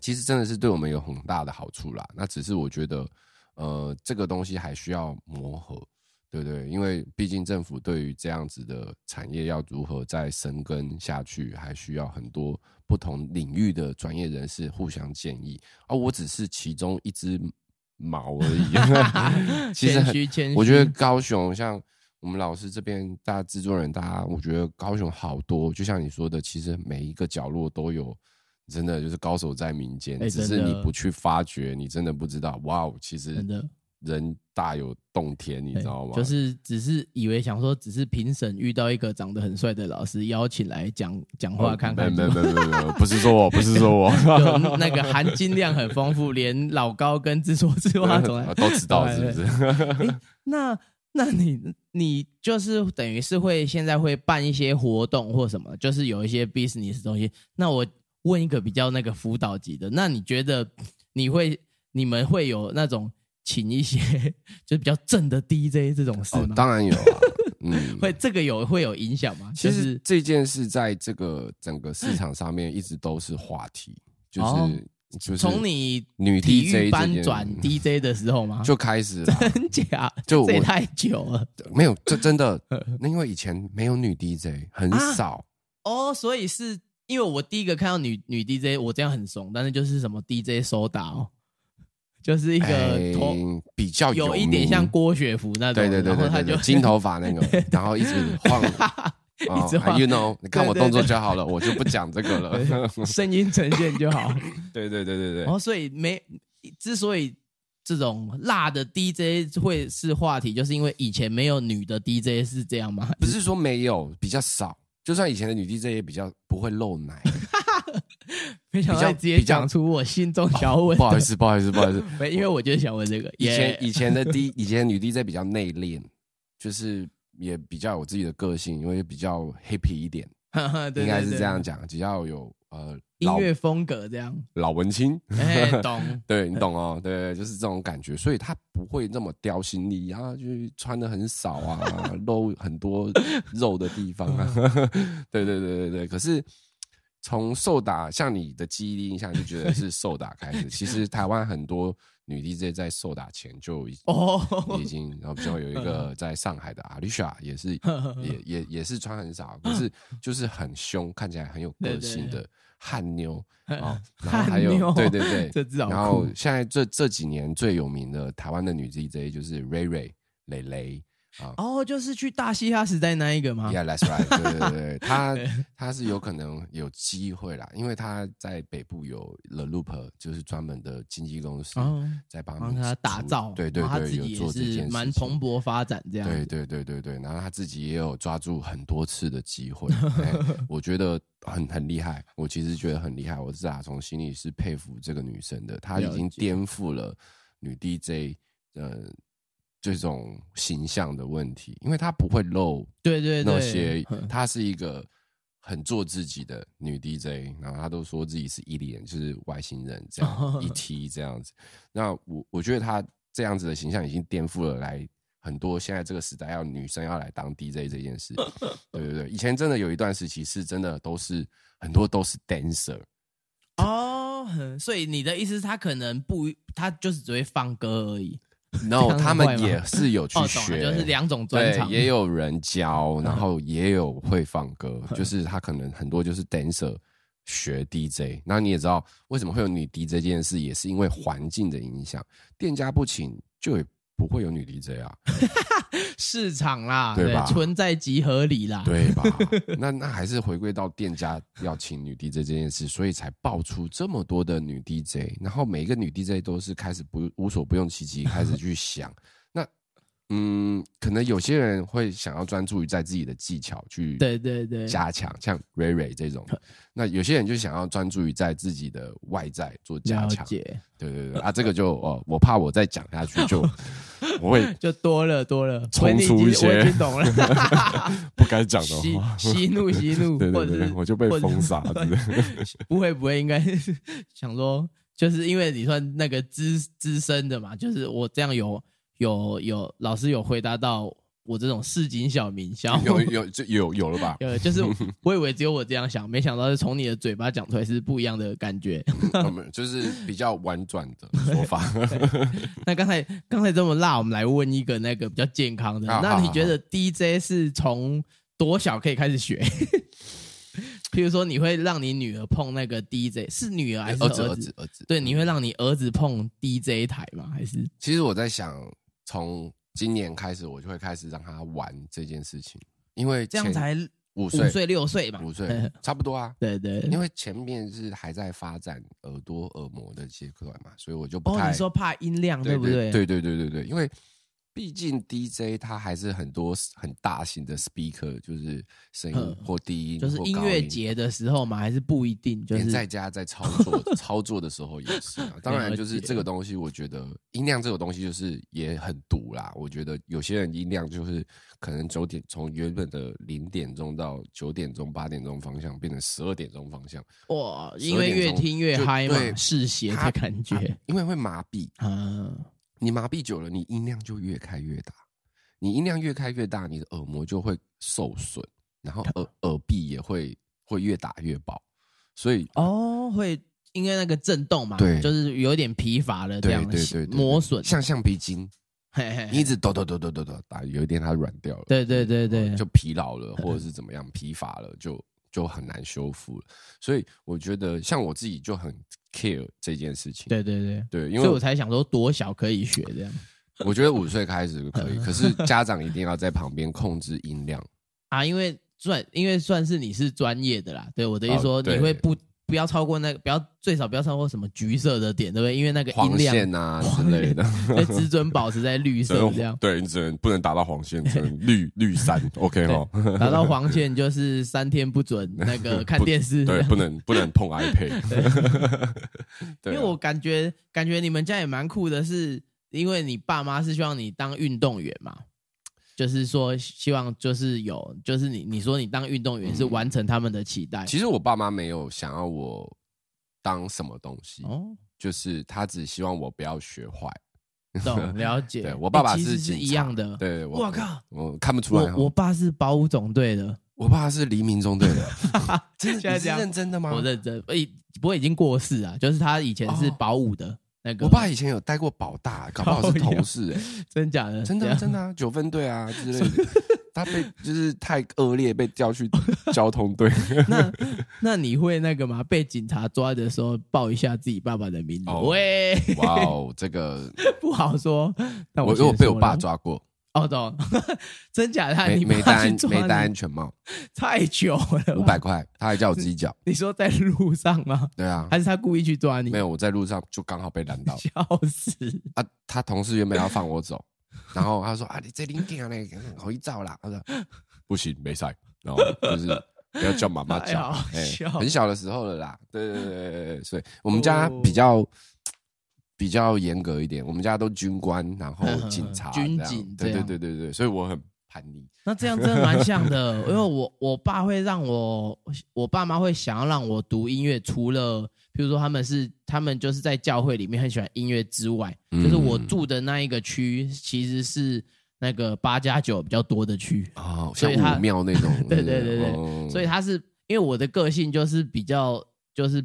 其实真的是对我们有很大的好处啦。那只是我觉得，呃，这个东西还需要磨合，对不对？因为毕竟政府对于这样子的产业要如何再生根下去，还需要很多不同领域的专业人士互相建议。而、我只是其中一只毛而已。其实很谦虚谦虚，我觉得高雄像我们老师这边，大家制作人，大家我觉得高雄好多，就像你说的，其实每一个角落都有，真的就是高手在民间，哎只是你不去发掘，你真的不知道。哇哦，其实真的人大有洞天，你知道吗？就是只是以为想说，只是评审遇到一个长得很帅的老师，邀请来讲讲话看看就，没没没没没，不是说我，不是说我，那个含金量很丰富，连老高跟自说自话总来 都知道是不是？那那你你就是等于是会现在会办一些活动或什么，就是有一些 business 的东西。那我问一个比较那个辅导级的，那你觉得你会你们会有那种请一些就比较正的 DJ 这种事哦吗？，当然有啊，嗯，会这个有会有影响吗？其就是实这件事在这个整个市场上面一直都是话题，就是、哦就是从你女 DJ 育这件班转 DJ 的时候吗？就开始了，真假？就这也太久了 没有这真的，那因为以前没有女 DJ，很啊少，哦，所以是因为我第一个看到女女 DJ，我这样很怂，但是就是什么 DJ 手打哦，就是一个哎头、比较有一点像郭雪芙那种，对对对对对对，金头发那个，然后一直晃。哦一直晃 you know，你看我动作就好了，我就不讲这个了。声音呈现就好。对对对对对然，后所以没之所以这种辣的 DJ 会是话题，就是因为以前没有女的 DJ 是这样吗？不是说没有，比较少。就算以前的女 DJ 也比较不会露奶。没想到直接讲出我心中想要问的、不好意思，不好意思，不好意思。没，因为我就是想问这个。以前耶以前的 D 以前女 DJ 比较内敛，就是也比较有自己的个性，因为比较 happy 一点，对应该是这样讲，比较有呃音老乐风格这样。老文青。哎，懂。对你懂哦，对，就是这种感觉，所以她不会那么雕心力啊，就是穿的很少啊，露很多肉的地方啊，对对对对对。可是从受打，像你的记忆印象就觉得是受打开始。其实台湾很多女 DJ 在受打前就已哦，已经，然后比较有一个在上海的阿丽莎也是 也也也是穿很少，可是就是很凶，看起来很有个性的汗妞 啊。然后还有对对对，然后现在这这几年最有名的台湾的女 DJ 就是瑞瑞蕾蕾。啊，哦，就是去大嘻哈时代那一个吗？Yeah, that's right。对对对，他他是有可能有机会啦，因为他在北部有 The Loop，就是专门的经纪公司在帮他打造。对对对，有做这件事，蛮蓬勃发展这样。对对对对对，然后他自己也有抓住很多次的机会，我觉得很很厉害。我其实觉得很厉害，我是打从心里是佩服这个女生的，她已经颠覆了女 DJ，呃。这种形象的问题，因为她不会露，对对那些，她是一个很做自己的女 DJ，然后她都说自己是一脸就是外星人这样一 T 这样子。那我我觉得她这样子的形象已经颠覆了来很多现在这个时代要女生要来当 DJ 这件事。对对对，以前真的有一段时期是真的都是很多都是 dancer 哦，所以你的意思是她可能不，她就是只会放歌而已。no，他们也是有去学，就是两种专长，也有人教，然后也有会放歌，就是他可能很多就是 dancer 学 DJ，那你也知道为什么会有女 DJ 这件事，也是因为环境的影响，店家不请就。不会有女 DJ 啊，市场啦，对吧？存在即合理啦，对吧？那那还是回归到店家要请女 DJ 这件事，所以才爆出这么多的女 DJ，然后每一个女 DJ 都是开始不无所不用其极，开始去想。嗯，可能有些人会想要专注于在自己的技巧去对对对加强，像瑞瑞这种。那有些人就想要专注于在自己的外在做加强。对对对啊，这个就哦，我怕我再讲下去就 我会 就多了多了，冲出一些懂了 不该讲的话，息怒息怒，对对对，我就被封杀了。不会不会，应该想说，就是因为你算那个资资深的嘛，就是我这样有。有有老师有回答到我这种市井小民，想有 有就有有了吧？有，就是 我以为只有我这样想，没想到是从你的嘴巴讲出来是不一样的感觉。就是比较婉转的说法。那刚才刚才这么辣，我们来问一个那个比较健康的。那你觉得 DJ 是从多小可以开始学？譬如说，你会让你女儿碰那个 DJ，是女儿还是儿子？儿子，儿子。对，你会让你儿子碰 DJ 台吗？还是？其实我在想。从今年开始，我就会开始让他玩这件事情，因为这样才五岁、岁六岁嘛，五岁 差不多啊。对对，因为前面是还在发展耳朵耳膜的阶段嘛，所以我就不太。你说怕音量对不对？对对对对对，因为。毕竟 DJ 它还是很多很大型的 speaker，就是声音或低音，就是音乐节的时候嘛，还是不一定。就是在家在操作 操作的时候也是啊。当然，就是这个东西，我觉得音量这个东西就是也很毒啦。我觉得有些人音量就是可能九点从原本的零点钟到九点钟、八点钟方向变成十二点钟方向。哇，因为越听越嗨嘛，嗜血的感觉，因为会麻痹啊。你麻痹久了，你音量就越开越大。你音量越开越大，你的耳膜就会受损，然后耳 耳壁也会会越打越薄。所以哦，会因为那个震动嘛，对，就是有点疲乏了这样子，磨损，像橡皮筋，你一直抖抖抖抖抖抖打，有一点它软掉了。对对对对，就疲劳了，或者是怎么样疲乏了，就就很难修复了。所以我觉得，像我自己就很。care 这件事情，对对对对，因为我才想说多小可以学这样。我觉得五岁开始可以，可是家长一定要在旁边控制音量啊，因为算因为算是你是专业的啦。对我的意思说，你会不不要超过那个，不要最少不要超过什么橘色的点，对不对？因为那个音量啊之类的，只准保持在绿色这样。对，你只能不能达到黄线，只能绿绿三 OK 哦。达到黄线就是三天不准那个 看电视，对，不能不能碰 iPad。因为我感觉感觉你们家也蛮酷的，是因为你爸妈是希望你当运动员嘛，就是说希望就是有就是你你说你当运动员是完成他们的期待。其实我爸妈没有想要我当什么东西哦，就是他只希望我不要学坏。懂 了解，对我爸爸是是一样的。对，我靠，我看不出来。我爸是保五总队的。我爸是黎明中队的，真的你是认真的吗？我认真，诶，不过已经过世啊，就是他以前是哦保五的那个，我爸以前有带过保大，搞不好是同事哎、真假的，真的啊真的啊，九分队啊 之类的。他被就是太恶劣，被调去交通队。那那你会那个吗？被警察抓的时候报一下自己爸爸的名字？哦喂，哇哦，这个 不好说。但我先我被我爸抓过，哦，懂，真假的？没你没戴没戴安全帽，太久了，五百块，他还叫我自己缴。你说在路上吗？对啊还，是他故意去抓你？没有我在路上就刚好被拦到 笑死！啊。他同事原本要放我走，然后他说啊，你这零件呢，好一照啦。他说不行，没晒，然后就是不要叫妈妈太叫好，哎笑很小的时候了啦。对对对对对对，所以我们家哦比较。比较严格一点，我们家都军官，然后警察军警对对对对对，所以我很叛逆。那这样真的蛮像的，因为我我爸会让我，我爸妈会想要让我读音乐，除了比如说他们是他们就是在教会里面很喜欢音乐之外，嗯。就是我住的那一个区其实是那个八加九比较多的区，哦，像所以他武庙那种，对对对对哦。所以他是因为我的个性就是比较就是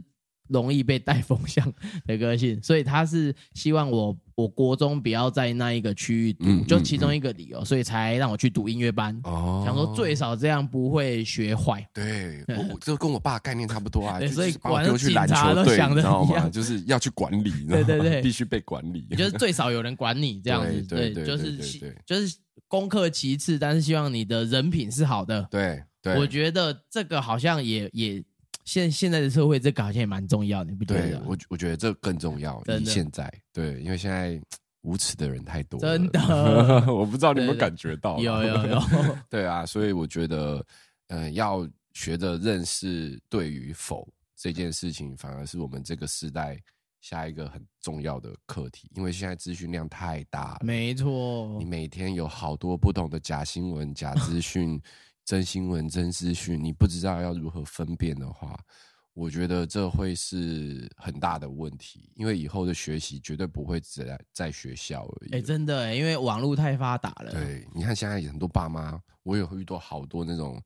容易被带风向的个性，所以他是希望我我国中不要在那一个区域读，嗯嗯就其中一个理由，所以才让我去读音乐班。哦想说最少这样不会学坏。对，我我这跟我爸概念差不多啊，对所以就是把我果然丢去篮警察球队，都想得你知道吗？一样就是要去管理，对对对必须被管理，也 就是最少有人管你这样子，对就是就是功课其次，但是希望你的人品是好的。对对，我觉得这个好像也也现现在的社会，这个好像也蛮重要的，你不觉得吗？对我我觉得这更重要。以现在对，因为现在无耻的人太多了，真的 我不知道你有没有感觉到，有有有，对啊，所以我觉得，呃，要学着认识对与否这件事情，反而是我们这个时代下一个很重要的课题，因为现在资讯量太大了，没错你，每天有好多不同的假新闻、假资讯、真新闻、真资讯，你不知道要如何分辨的话，我觉得这会是很大的问题，因为以后的学习绝对不会只在在学校而已。哎，真的哎，因为网络太发达了，对，你看现在很多爸妈，我有遇到好多那种，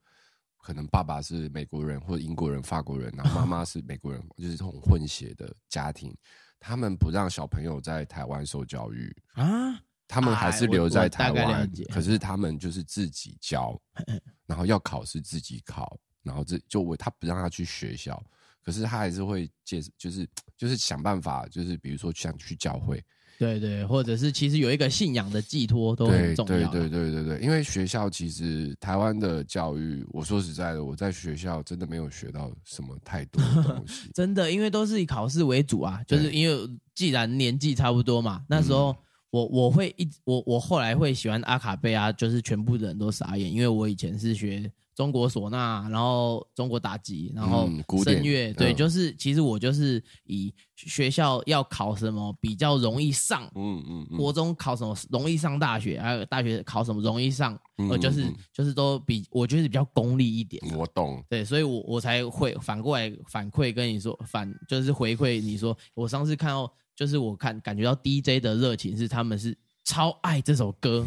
可能爸爸是美国人或者英国人、法国人，然后妈妈是美国人，就是这种混血的家庭，他们不让小朋友在台湾受教育，啊，他们还是留在台湾可是他们就是自己教，然后要考试自己考，然后这就我他不让他去学校，可是他还是会介，就是就是想办法，就是比如说想去教会，对对，或者是其实有一个信仰的寄托都对很重要，对对对对对，因为学校其实台湾的教育，我说实在的，我在学校真的没有学到什么太多的东西。真的，因为都是以考试为主啊，就是因为既然年纪差不多嘛，那时嗯。候我我会一我我后来会喜欢阿卡贝啊，就是全部的人都傻眼，因为我以前是学中国唢呐，然后中国打击，然后声乐，对，嗯就是其实我就是以学校要考什么比较容易上。嗯嗯嗯，国中考什么容易上大学，还有大学考什么容易上，嗯呃，就是嗯就是都比我觉得比较功利一点啊。我懂，对，所以我我才会反过来反馈跟你说，反就是回馈你说，我上次看到就是我看感觉到 DJ 的热情是他们是超爱这首歌，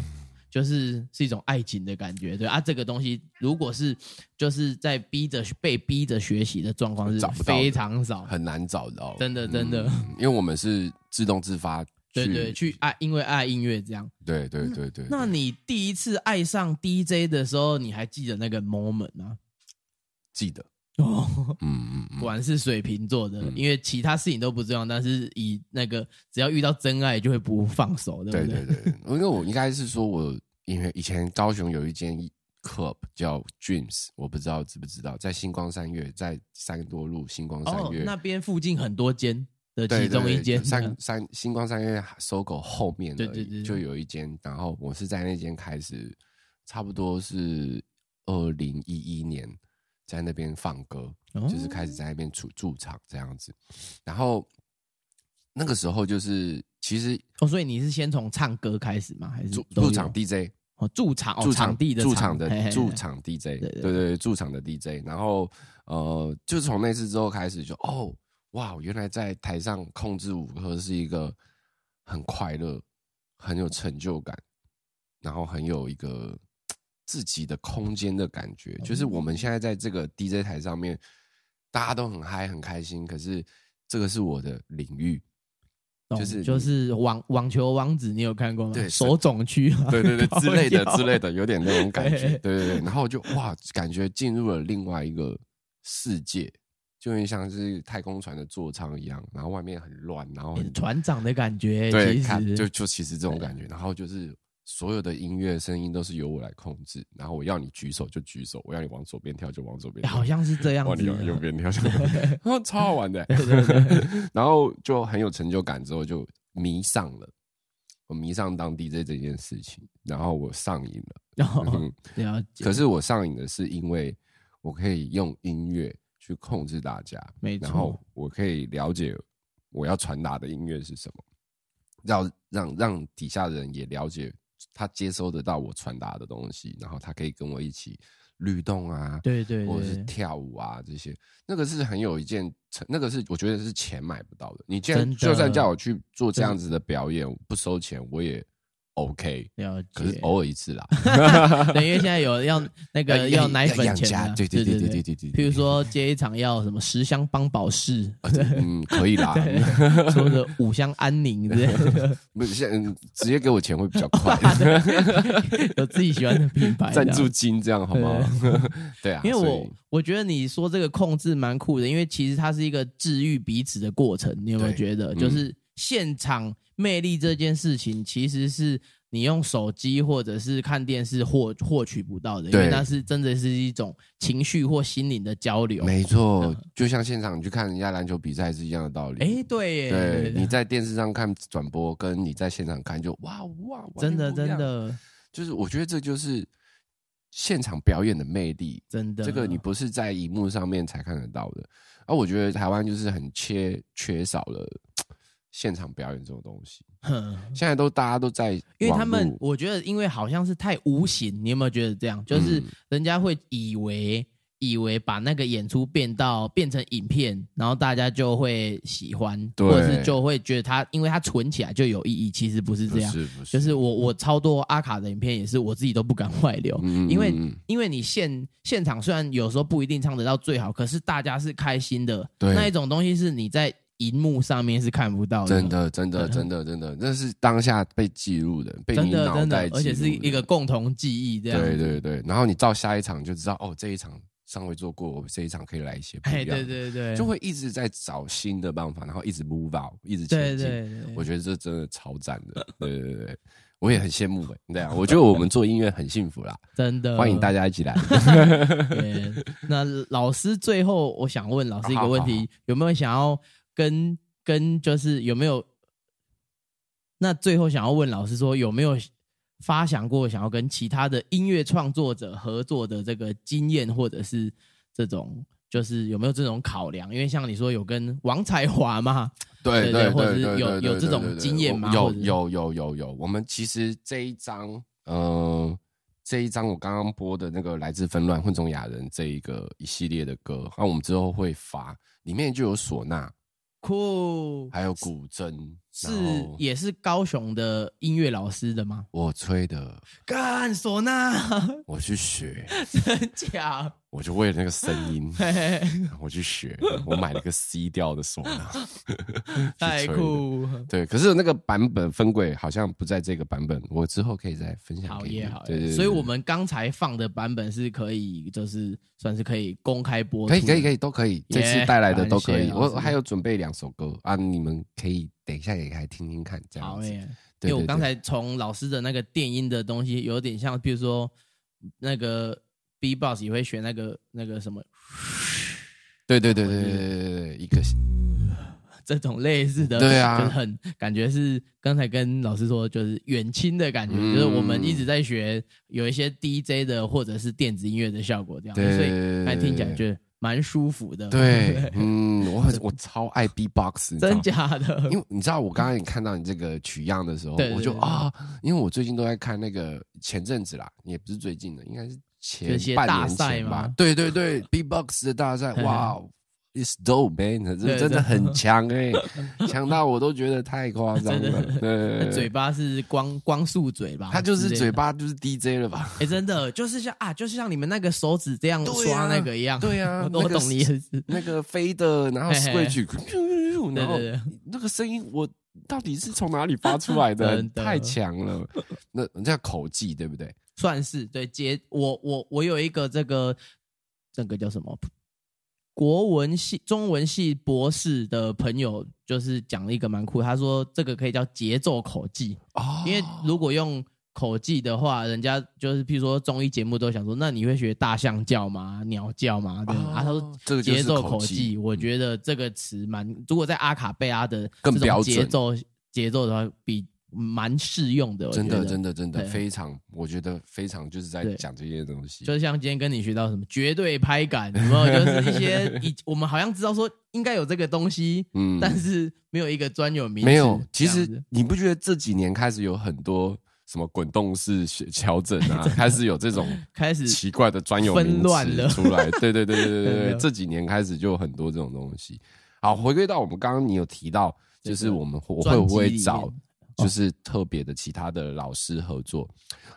就是是一种爱情的感觉。对啊，这个东西如果是就是在逼着被逼着学习的状况是非常少，很难找到，真的真的，嗯因为我们是自动自发 去，对对，去爱因为爱音乐这样。对对对对，那你第一次爱上 DJ 的时候，你还记得那个 moment 吗？记得，哦，嗯嗯然是水瓶座的，嗯。因为其他事情都不重要，但是以那个只要遇到真爱就会不放手，对不对？对对对，因为我应该是说我因为以前高雄有一间 club 叫 Dreams，我不知道知不知道，在星光三月，在三多路星光三哦，月。那边附近很多间的其中一间，三三星光三月搜狗后面对对对。就有一间，然后我是在那间开始，差不多是二零一一年在那边放歌，哦。就是开始在那边驻驻场这样子，然后那个时候就是其实哦，所以你是先从唱歌开始吗？还是驻驻场 DJ 哦驻场哦驻场地的驻场的驻场 DJ，对对对。对，驻场的 DJ，然后呃，就从那次之后开始就哦，哇，原来在台上控制五颗是一个很快乐、很有成就感，然后很有一个自己的空间的感觉。就是我们现在在这个 DJ 台上面，大家都很嗨很开心，可是这个是我的领域。就是就是网网球王子，你有看过吗？对手冢区啊，对对对，之类的之类的，有点那种感觉。对对对对，然后就哇，感觉进入了另外一个世界，就有点像是太空船的座舱一样，然后外面很乱，然后很船长的感觉，对，就就其实这种感觉，然后就是所有的音乐声音都是由我来控制，然后我要你举手就举手，我要你往左边跳就往左边好像是这样子往你往右边跳就，然后超好玩的，然后就很有成就感，之后就迷上了。我迷上当 DJ 这件事情，然后我上瘾了。然后嗯了解，可是我上瘾的是因为我可以用音乐去控制大家，没然后错，我可以了解我要传达的音乐是什么，要让让底下的人也了解他接收得到我传达的东西，然后他可以跟我一起律动啊，对对或者是，跳舞啊这些，那个是很有一件，那个是我觉得是钱买不到的。你既然就算叫我去做这样子的表演，不收钱我也 OK，要可是偶尔一次啦。对，因为现在有要那个要奶粉钱的，对对对对对对。譬如说接一场要什么十箱邦宝适，嗯，可以啦。或者五箱安宁的，不是，直接给我钱会比较快。有自己喜欢的品牌，赞助金这样好吗？对啊，因为我我觉得你说这个控制蛮酷的，因为其实它是一个治愈彼此的过程。你有没有觉得，就是现场？魅力这件事情，其实是你用手机或者是看电视获获取不到的，因为对那是真的是一种情绪或心灵的交流。没错嗯，就像现场你去看人家篮球比赛是一样的道理。哎，对耶，对，你在电视上看转播，跟你在现场看就哇哇，真的真，的就是我觉得这就是现场表演的魅力。真的，这个你不是在荧幕上面才看得到的。而我觉得台湾就是很缺缺少了现场表演这种东西。哼 现在都大家都在因为他们，我觉得，因为好像是太无形，你有没有觉得这样？就是嗯人家会以为以为把那个演出变到变成影片，然后大家就会喜欢，或者是就会觉得它，因为它存起来就有意义。其实不是这不样，是不是，就是我我超多阿卡的影片也是我自己都不敢外流，嗯因为因为你现现场虽然有时候不一定唱得到最好，可是大家是开心的，对那一种东西是你在荧幕上面是看不到的，真的真的嗯真的真的，那是当下被记录的，被真你脑的的袋，记录的，而且是一个共同记忆这样子。对对对，然后你到下一场就知道哦，这一场上回做过，我这一场可以来一些不一哎，样的，对对对，就会一直在找新的办法，然后一直 move out，一直前对进。对对，我觉得这真的超赞的，对对对对，我也很羡慕哎，对啊，我觉得我们做音乐很幸福啦，真的欢迎大。家一起来。对，那老师最后我想问老师一个问好好题，有没有想要跟跟就是有没有？那最后想要问老师说，有没有发想过想要跟其他的音乐创作者合作的这个经验，或者是这种就是有没有这种考量？因为像你说有跟王彩华嘛，对对或者是有有这种经验吗有有有有有，我们其实这一张，呃，这一张我刚刚播的那个来自纷乱混种雅人这一个一系列的歌，那我们之后会发，里面就有唢呐，酷，还有古筝，是也是高雄的音乐老师的吗？我吹的，干唢呐，我去学，真假？我就为了那个声音，我去学，我买了个 C 调的唢呐，太。酷！对，可是那个版本分轨好像不在这个版本，我之后可以再分享给你。好耶，好对对！所以我们刚才放的版本是可以，就是算是可以公开播出，可以可以可以都可以，这次带来的都可以。我还有准备两首歌啊，你们可以等一下也可以听听看，这样子。好耶！对对对因为我刚才从老师的那个电音的东西，有点像，比如说那个 B-box 也会选那个那个什么对对对对对对对对，一个 这种类似的，对啊就很感觉是刚才跟老师说，就是远亲的感觉，嗯就是我们一直在学有一些 DJ 的或者是电子音乐的效果这样，对所以还听起来就蛮舒服的。对，嗯，我很我超爱知道真假的？因为你知道，我刚刚也看到你这个取样的时候，对对对我就啊，因为我最近都在看那个前阵子啦，也不是最近的，应该是前半年大赛前吧吗。对对对，B-box 的大赛，哇，，It's dope man，这真的很强哎、强到我都觉得太夸张了。对，嘴巴是光光速嘴巴，他就是嘴。巴就是 DJ 了吧？哎、真的就是像啊，就是像你们那个手指这样对刷啊那个一样。对啊 我懂你意思。那个飞的，然后 Switch，然后那个声音我到底是从哪里发出来的？的太强了。那人家口技对不对？算是对节我我我有一个这个这个叫什么国文系中文系博士的朋友，就是讲了一个蛮酷，他说这个可以叫节奏口技，哦因为如果用口技的话，人家就是譬如说综艺节目都想说，那你会学大象叫吗？鸟叫吗？对、哦啊，他说这个节奏口技，我觉得这个词蛮，如果在阿卡贝拉的这种节奏节奏的话，比蛮适用的，真的真的真的非常，我觉得非常就是在讲这些东西。就像今天跟你学到什么绝对拍感，有没有？就是一些以我们好像知道说应该有这个东西，嗯但是没有一个专有名词。没有，其实你不觉得这几年开始有很多什么滚动式调整啊，开始有这种 开始奇怪的专有纷名词出来？对对对对对对 这几年开始就有很多这种东西。好，回归到我们刚刚你有提到，就是我们我会不会找就是特别的其他的老师合作？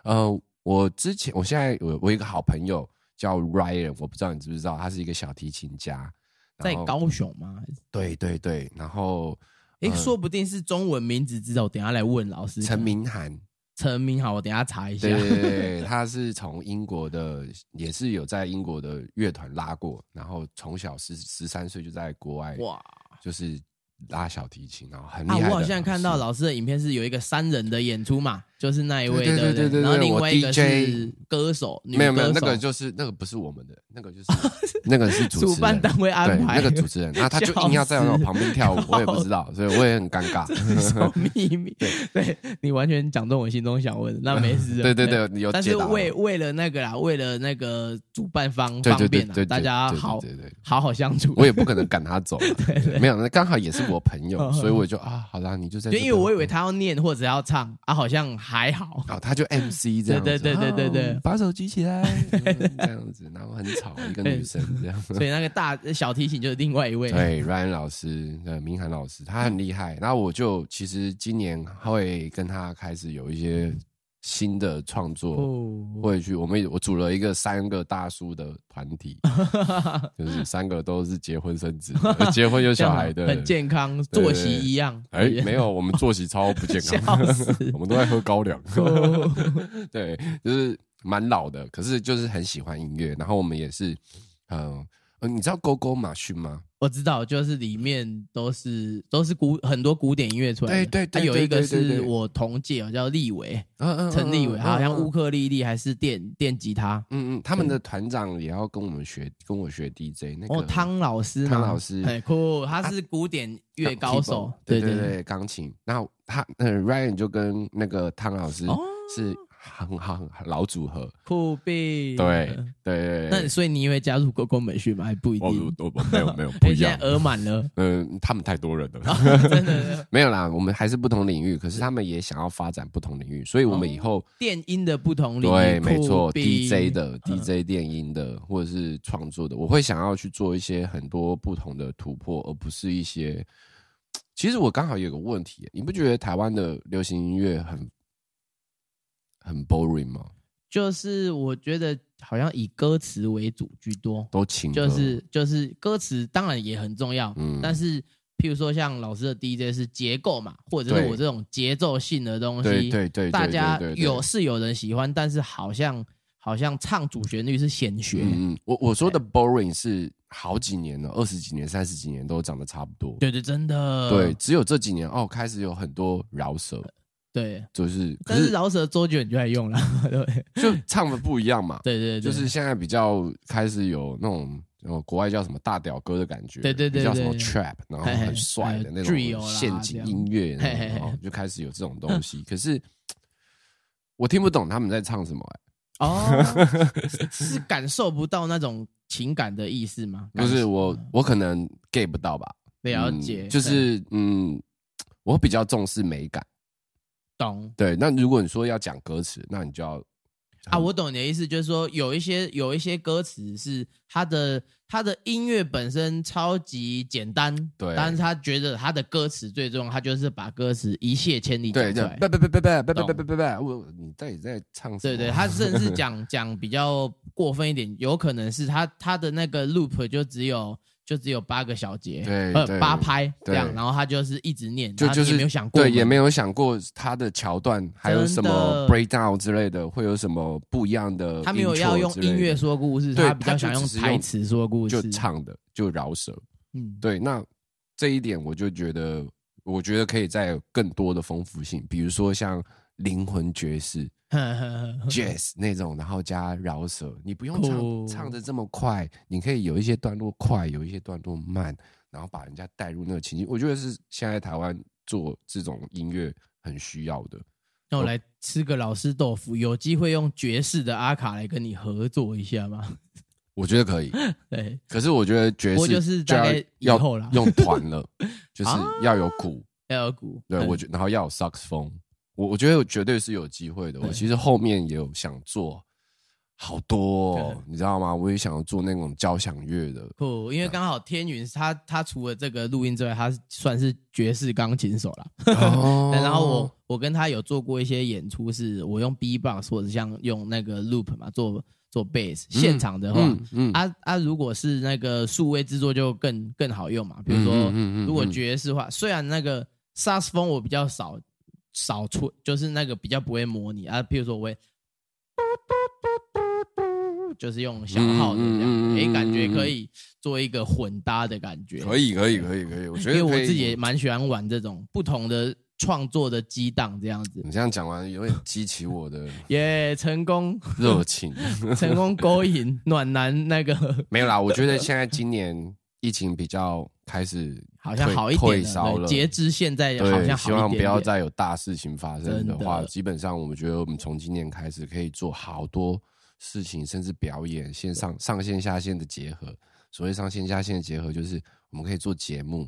呃，我之前我现在有我一个好朋友叫 Ryan，我不知道你知不知道，他是一个小提琴家，在高雄吗？对对对，然后诶，说不定是中文名字，知道？我等下来问老师。陈明涵。陈明好，我等一下查一下。对对对对，他是从英国的，也是有在英国的乐团拉过，然后从小十十三岁就在国外，哇就是拉小提琴，然后很厉啊！害啊我好像看到老师的影片是有一个三人的演出嘛，就是那一位对对的，对对对然后另外一个是歌手，没有没有，那个就是那个不是我们的，那个就是那个是主。办单位安对，排那个主持人，然后他就 硬要在我旁边跳舞，我也不知道，所以我也很尴尬。什么秘密？对。你完全讲中我心中想问的，那 没事。对对对，你有但是。为为了那个啦，为了那个主办方对方便啦，对对对，大家好对对对。好好相处。我也不可能赶他走啊，没有，那刚好也是我朋友，嗯。所以我就啊，好啦，你就在因为我以为他要念或者要唱啊，好像还好。好，他就 MC 这样子，对对对对对对啊把手举起来，嗯这样子，然后很吵，一个女生这样。所以那个大小提琴就是另外一位。对，Ryan 老师，呃，明涵老师，他很厉害。然后我就其实今年会跟他开始有一些新的创作，哦，会去我们我组了一个三个大叔的团体，就是三个都是结婚生子，结婚有小孩的，很健康，作息一样。哎，没有，我们作息超不健康 我们都在喝高粱。哦对，就是蛮老的，可是就是很喜欢音乐。然后我们也是，嗯、呃，你知道勾勾马逊吗？我知道，就是里面都是都是古很多古典音乐出来的。对对对他有一个是我同届哦，叫立伟，嗯嗯陈立伟，他好像乌克，丽丽还是电电吉他。嗯嗯，他们的团长也要跟我们学，跟我学 DJ 那个哦，汤老师，汤老师很酷，他是古典乐高手对对对对，钢琴。然后他呃 Ryan 就跟那个汤老师哦是很好老组合，酷毙。对对对。那所以你也会加入狗狗美训吗？还不一定。我我没有没有因 不一样在，额满了，嗯，他们太多人了。真的。没有啦，我们还是不同领域，可是他们也想要发展不同领域，所以我们以后、电音的不同领域，对，没错，DJ 的、DJ 电音的，或者是创作的，我会想要去做一些很多不同的突破，而不是一些。其实我刚好有个问题，你不觉得台湾的流行音乐很很 boring 吗？就是我觉得好像以歌词为主居多，都情歌。就是就是歌词当然也很重要，嗯。但是譬如说像老师的 DJ 是结构嘛，或者是我这种节奏性的东西，对对对对大家有是有人喜欢，但是好像好像唱主旋律是显学，嗯嗯，我我说的 boring 是好几年了，二十几年、三十几年都长得差不多。对对，真的。对，只有这几年哦，开始有很多饶舌，对，就是可但是是饶舌周杰伦就在用了，对就唱的不一样嘛。对对，对就是现在比较开始有那种呃国外叫什么大屌哥的感觉，对对对叫什么对 trap，然后嘿嘿很帅的那种 drill 啦陷阱音乐，这样嘿嘿嘿然后就开始有这种东 西。可是我听不懂他们在唱什么、欸，哦，是是感受不到那种情感的意思吗？不是我我可能 get 不到吧？嗯了解，就是嗯，我比较重视美感。懂。对，那如果你说要讲歌词，那你就要啊，我懂你的意思，就是说有一些有一些歌词是他的他的音乐本身超级简单，对但是他觉得他的歌词最重要，他就是把歌词一泻千里对对，讲出来。不不不不不不不懂不不不，我你到底在唱什么？对对，他甚至讲讲比较过分一点，有可能是他他的那个 loop 就只有就只有八个小节，呃对对八拍这样，然后他就是一直念，就就是没有想过，对，也没有想过他的桥段还有什么 breakdown 之类的，会有什么不一样的。他没有要用音乐说故事，对他比较想用台词说故事，就唱的就饶舌。嗯，对，那这一点我就觉得，我觉得可以再有更多的丰富性，比如说像灵魂爵士 jazz 那种，然后加饶舌，你不用唱酷唱的这么快，你可以有一些段落快，有一些段落慢，然后把人家带入那个情境。我觉得是现在台湾做这种音乐很需要的。那我来吃个老师豆腐，有机会用爵士的阿卡来跟你合作一下吗？我觉得可以，对，可是我觉得爵士要就是大概以要后啦用团了，就是 啊要有鼓，要有鼓，对嗯我觉然后要有萨克斯风，我我觉得绝对是有机会的。我其实后面也有想做好多、哦，你知道吗？我也想要做那种交响乐的，不，因为刚好天云他他除了这个录音之外，他算是爵士钢琴手了。哦然后我我跟他有做过一些演出，是我用 B-box 或者像用那个 loop 嘛做做 bass，现场的话，嗯嗯啊啊，如果是那个数位制作就更更好用嘛。比如说，如果爵士化，虽然那个萨克斯风我比较少少出，就是那个比较不会模拟啊。譬如说我会，就是用小号的这样，嗯嗯嗯嗯诶，感觉可以做一个混搭的感觉。可以可以可以可以，我觉因为我得可以自己也蛮喜欢玩这种不同的创作的激荡这样子。你这样讲完，有点激起我的 耶、成功热情。成功勾引暖男那个，没有啦，我觉得现在今年疫情比较开始好像好一点了。退烧了，截至现在好对，像好一点希望不要再有大事情发生的话，的基本上我们觉得我们从今年开始可以做好多事情，甚至表演线上上线下线的结合。所谓上线下线的结合，就是我们可以做节目，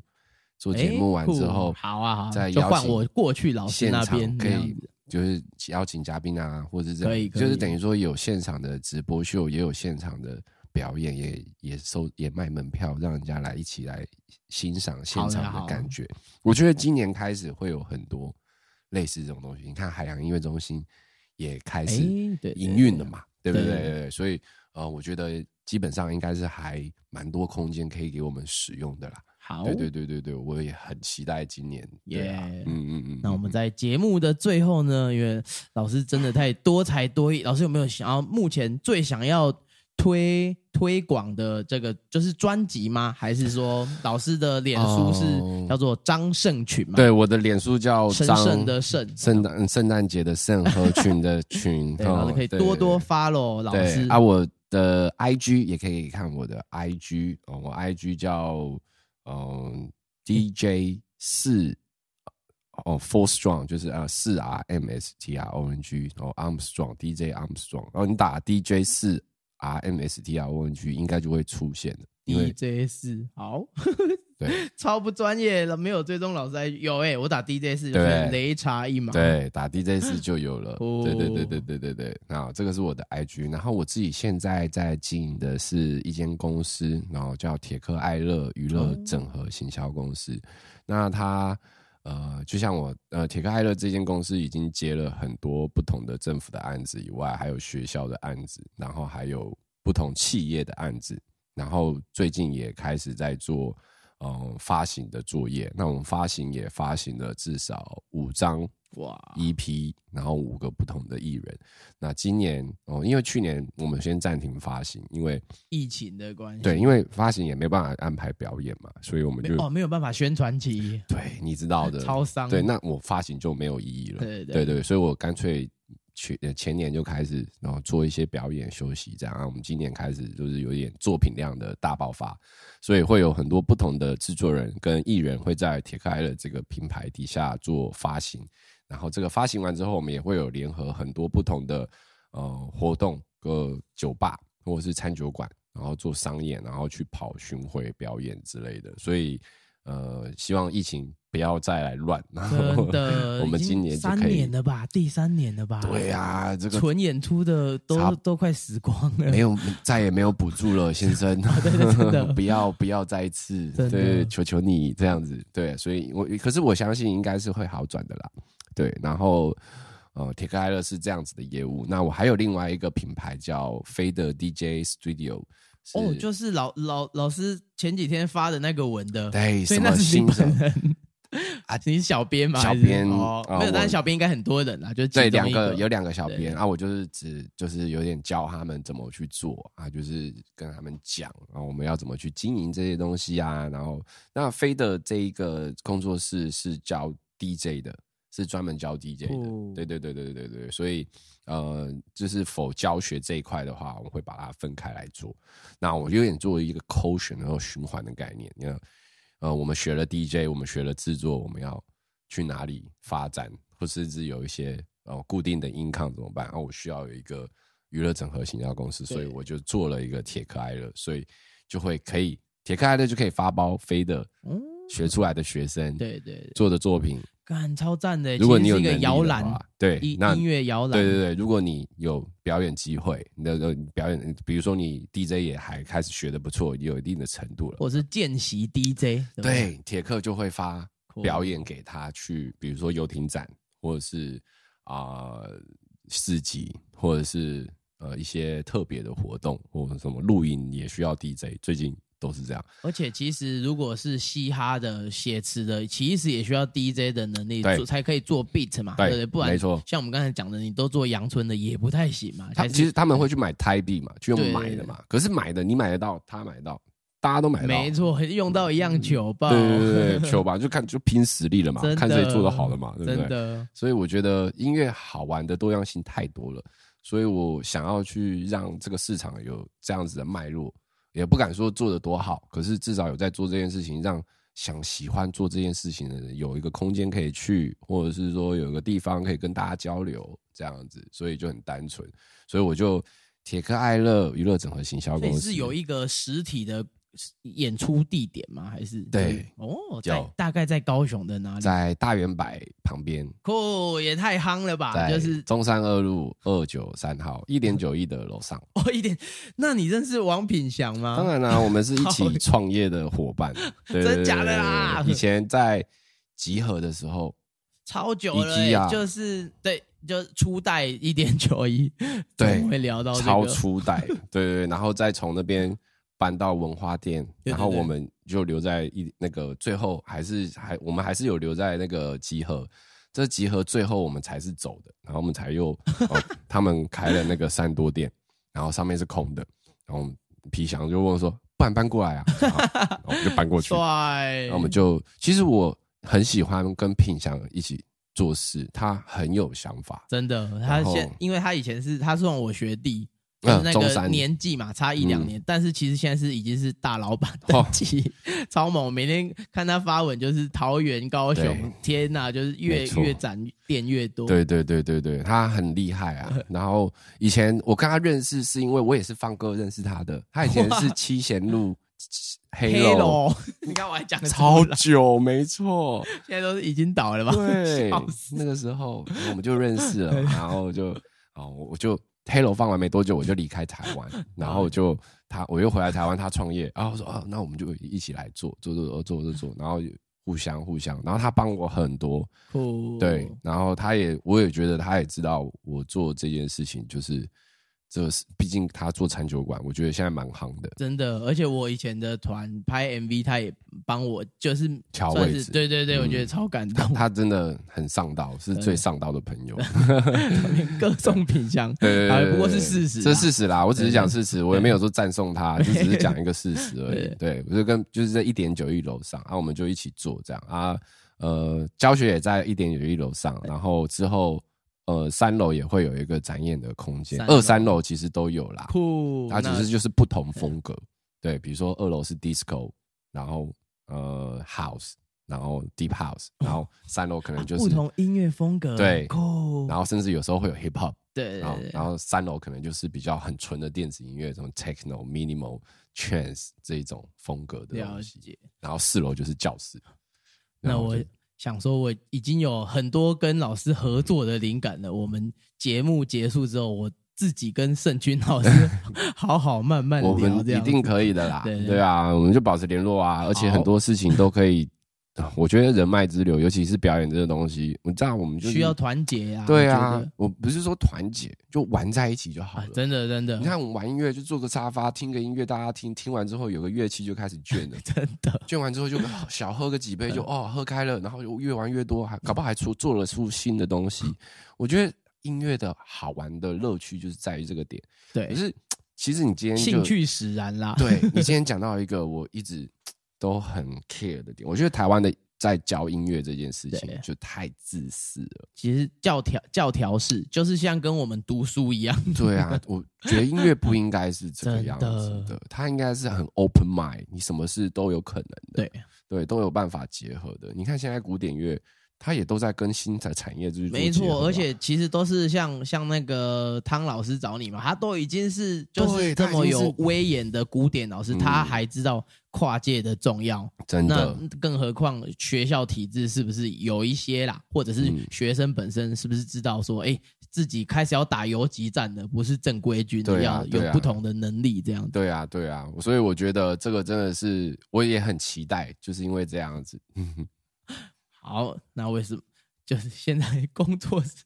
做节目完之后好啊好啊，再邀请就换我过去老师现场那边可以。就是邀请嘉宾啊，或者是就是等于说有现场的直播秀，也有现场的表演，也也收也卖门票，让人家来一起来欣赏现场的感觉。我觉得今年开始会有很多类似这种东西。你看海洋音乐中心也开始营运了嘛，对不对？对对对，所以呃，我觉得基本上应该是还蛮多空间可以给我们使用的啦。好，对对对对对，我也很期待今年。耶嗯嗯嗯。那我们在节目的最后呢，因为老师真的太多才多艺，老师有没有想要目前最想要推推广的这个就是专辑吗？还是说老师的脸书是哦叫做张胜群吗？对，，我的脸书叫神张圣的圣，圣诞圣诞节的圣和群的群，对，老师哦可以多多 follow 老师啊，我的 IG 也可以看我的 IG 哦，我 IG 叫嗯 DJ 四哦 Four Strong，就是啊四 R M S T R O N G，然后 Armstrong DJ Armstrong，然后你打 DJ 四 R M S T R O N G 应该就会出现的，因为 DJ 四好，对超不专业了，没有追踪老师 IG 有哎、我打 DJ 四就对是雷查一码，对，打 DJ 四就有了。哦对对对对对对对。那这个是我的 IG，然后我自己现在在经营的是一间公司，然后叫铁克爱乐娱乐整合行销公司。那它呃，就像我呃，铁克艾乐这间公司已经接了很多不同的政府的案子以外，还有学校的案子，然后还有不同企业的案子，然后最近也开始在做。嗯，发行的作业，那我们发行也发行了至少五张哇，EP，然后五个不同的艺人。那今年哦，因为去年我们先暂停发行，因为疫情的关系，对，因为发行也没办法安排表演嘛，所以我们就哦没有办法宣传期，对你知道的，超商对，那我发行就没有意义了。对对对对，所以我干脆去呃前年就开始，然后做一些表演休息，这样。啊我们今年开始就是有点作品量的大爆发，所以会有很多不同的制作人跟艺人会在铁克爱乐这个品牌底下做发行。然后这个发行完之后，我们也会有联合很多不同的呃活动，个酒吧或者是餐酒馆，然后做商演，然后去跑巡回表演之类的。所以呃，希望疫情不要再来乱。我们今年就可以年了吧？第三年了吧？对呀、这个纯演出的都差都快死光了。没有再也没有补助了，先生，对对真的 不要不要再一次，对，求求你这样子，对，所以我可是我相信应该是会好转的啦，对，然后呃，铁克艾乐是这样子的业务，那我还有另外一个品牌叫飞的 DJ Studio，哦，就是老老老师前几天发的那个文的，对那是你本新手人啊？你是小编吗？小编哦，没有，但是小编应该很多人啊，就是对，两个有两个小编啊，我就是只就是有点教他们怎么去做啊，就是跟他们讲啊，我们要怎么去经营这些东西啊。然后那飞的这一个工作室是教 DJ 的，是专门教 DJ 的。哦对对对对对对，所以呃，就是否教学这一块的话，我们会把它分开来做。那我有点做一个 quotient 然后循环的概念，你看，呃，我们学了 DJ，我们学了制作，我们要去哪里发展，或甚至有一些呃固定的 income 怎么办？啊，我需要有一个娱乐整合行销公司，所以我就做了一个铁克艾乐，所以就会可以铁克艾乐就可以发包飞的嗯学出来的学生对对对，做的作品，干超赞的。如果你有一个摇篮，对音，那音乐摇篮，对对对，如果你有表演机会，你的呃表演，比如说你 DJ 也还开始学的不错，有一定的程度了，或是见习 DJ，对对，铁克就会发表演给他去，比如说游艇展，或者是啊、市集，或者是呃一些特别的活动，或者什么录影也需要 DJ，最近都是这样。而且其实如果是嘻哈的写词的，其实也需要 DJ 的能力对做，才可以做 beat 嘛，对对不对？不然没错像我们刚才讲的，你都做阳春的也不太行嘛。他其实他们会去买台币嘛，去用买的嘛。可是买的你买得到，他买得到，大家都买得到。没错，用到一样酒吧，对对对对，球吧就看就拼实力了嘛看谁做的好了嘛，对不对？真的所以我觉得音乐好玩的多样性太多了，所以我想要去让这个市场有这样子的脉络，也不敢说做的多好，可是至少有在做这件事情，让想喜欢做这件事情的人有一个空间可以去，或者是说有一个地方可以跟大家交流这样子，所以就很单纯，所以我就铁克爱乐娱乐整合行销公司。是有一个实体的演出地点吗？还是？对。哦，在大概在高雄的哪里？在大圆柏旁边，酷，也太夯了吧！就是。中山二路二九三号一点九亿的楼上。哦一点，那你认识王品祥吗？当然啦、我们是一起创业的伙伴，对真假的啦以前在集合的时候，超久了、就是对，就初代一点九一，对会聊到这个？超初代，对对对，然后再从那边搬到文化店，然后我们就留在一那个最后还是还我们还是有留在那个集合。这集合最后我们才是走的，然后我们才又、哦、他们开了那个三多店，然后上面是空的，然后皮祥就问说：“不然搬过来啊？”然后我们就搬过去，帅，然后我们就，其实我很喜欢跟品祥一起做事，他很有想法。真的，他然后现因为他以前是他算我学弟。就嗯是那个年纪嘛，差一两嗯年，但是其实现在是已经是大老板哦等级，超猛。每天看他发文，就是桃园、高雄对，天呐，就是越越展店越多。对对对对对，他很厉害啊。然后以前我跟他认识，是因为我也是放歌认识他的。他以前是七贤路黑黑楼，楼，你看我还讲的超久，没错。现在都是已经倒了吧？对，那个时候我们就认识了，然后就哦，我就黑楼放完没多久，我就离开台湾，然后就他我又回来台湾，他创业，然后我说啊，那我们就一起来做做做做做做做，然后互相互相，然后他帮我很多，对，然后他也我也觉得他也知道我做这件事情就是。这是毕竟他做餐酒馆，我觉得现在蛮行的。真的，而且我以前的团拍 MV，他也帮我，就是调位置对对对，嗯我觉得超感 动，他真的很上道，是最上道的朋友。歌颂品香，对啊不过是事实啊，这是事实啦。我只是讲事实，我也没有说赞颂他，就只是讲一个事实而已。对，我就跟就是在一点九亿楼上啊，我们就一起做这样啊。呃，教学也在一点九亿楼上，然后之后呃三楼也会有一个展演的空间，二三楼其实都有啦。酷，它只那是就是不同风格，对，比如说二楼是 disco，然后呃 house，然后 deep house，然后三楼可能就是不同音乐风格，对酷，然后甚至有时候会有 hip hop，对对对然后三楼可能就是比较很纯的电子音乐，这种 techno、minimal、trance 这一种风格的。然后四楼就是教室。那我想说，我已经有很多跟老师合作的灵感了。我们节目结束之后，我自己跟盛军老师 好好慢慢我聊，这样们一定可以的啦，对啊，我们就保持联络啊，而且很多事情都可以。啊我觉得人脉之流，尤其是表演这个东西，你知道，我们就是需要团结啊。对啊我，我不是说团结，就玩在一起就好了。，啊真的真的你看，我们玩音乐就坐个沙发，听个音乐，大家听，听完之后有个乐器就开始 倦了，真的，倦完之后就 小喝个几杯就哦喝开了，然后就越玩越多，还搞不好还出做了出新的东西。我觉得音乐的好玩的乐趣就是在于这个点。对可，是其实你今天就兴趣使然啦。对你今 天讲到一个我一直都很 care 的点，我觉得台湾的在教音乐这件事情就太自私了。其实教条教条式就是像跟我们读书一样，对啊，我觉得音乐不应该是这个样子真的，它应该是很 open mind，你什么事都有可能的，对，对，都有办法结合的。你看现在古典乐，它也都在跟新的产业就是做没错，而且其实都是像像那个汤老师找你嘛，他都已经是就是这么有威严的古典老师，嗯。他还知道跨界的重要。那真的。更何况学校体制是不是有一些啦，或者是嗯。学生本身是不是知道说，哎、自己开始要打游击战的，不是正规军的，要有不同的能力这样子。对啊，对啊，所以我觉得这个真的是我也很期待，就是因为这样子，好，那为什么？就是现在 工作室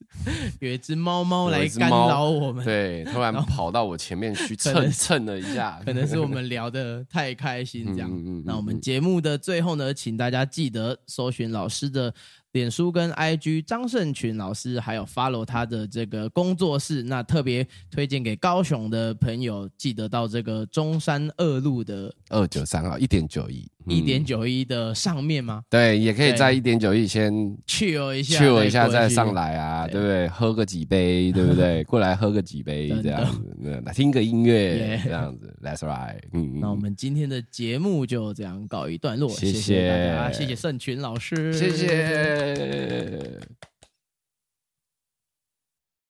有一只猫猫来干扰我们，对，突然跑到我前面去 蹭蹭了一下，可能是我们聊的太开心这样。嗯嗯嗯嗯那我们嗯节目的最后呢，请大家记得搜寻老师的脸书跟 IG 张胜群老师，还有 follow 他的这个工作室。那特别推荐给高雄的朋友，记得到这个中山二路的二九三号一点九一，一点嗯九一的上面吗？对，也可以在一点九一先去一下，去我一下再上。来啊，对对不对？喝个几杯，对不对？过来喝个几杯这样子，那听个音乐这样子，That's right。嗯，那我们今天的节目就这样告一段落，谢谢大家，谢谢谢盛群老师，谢谢。é,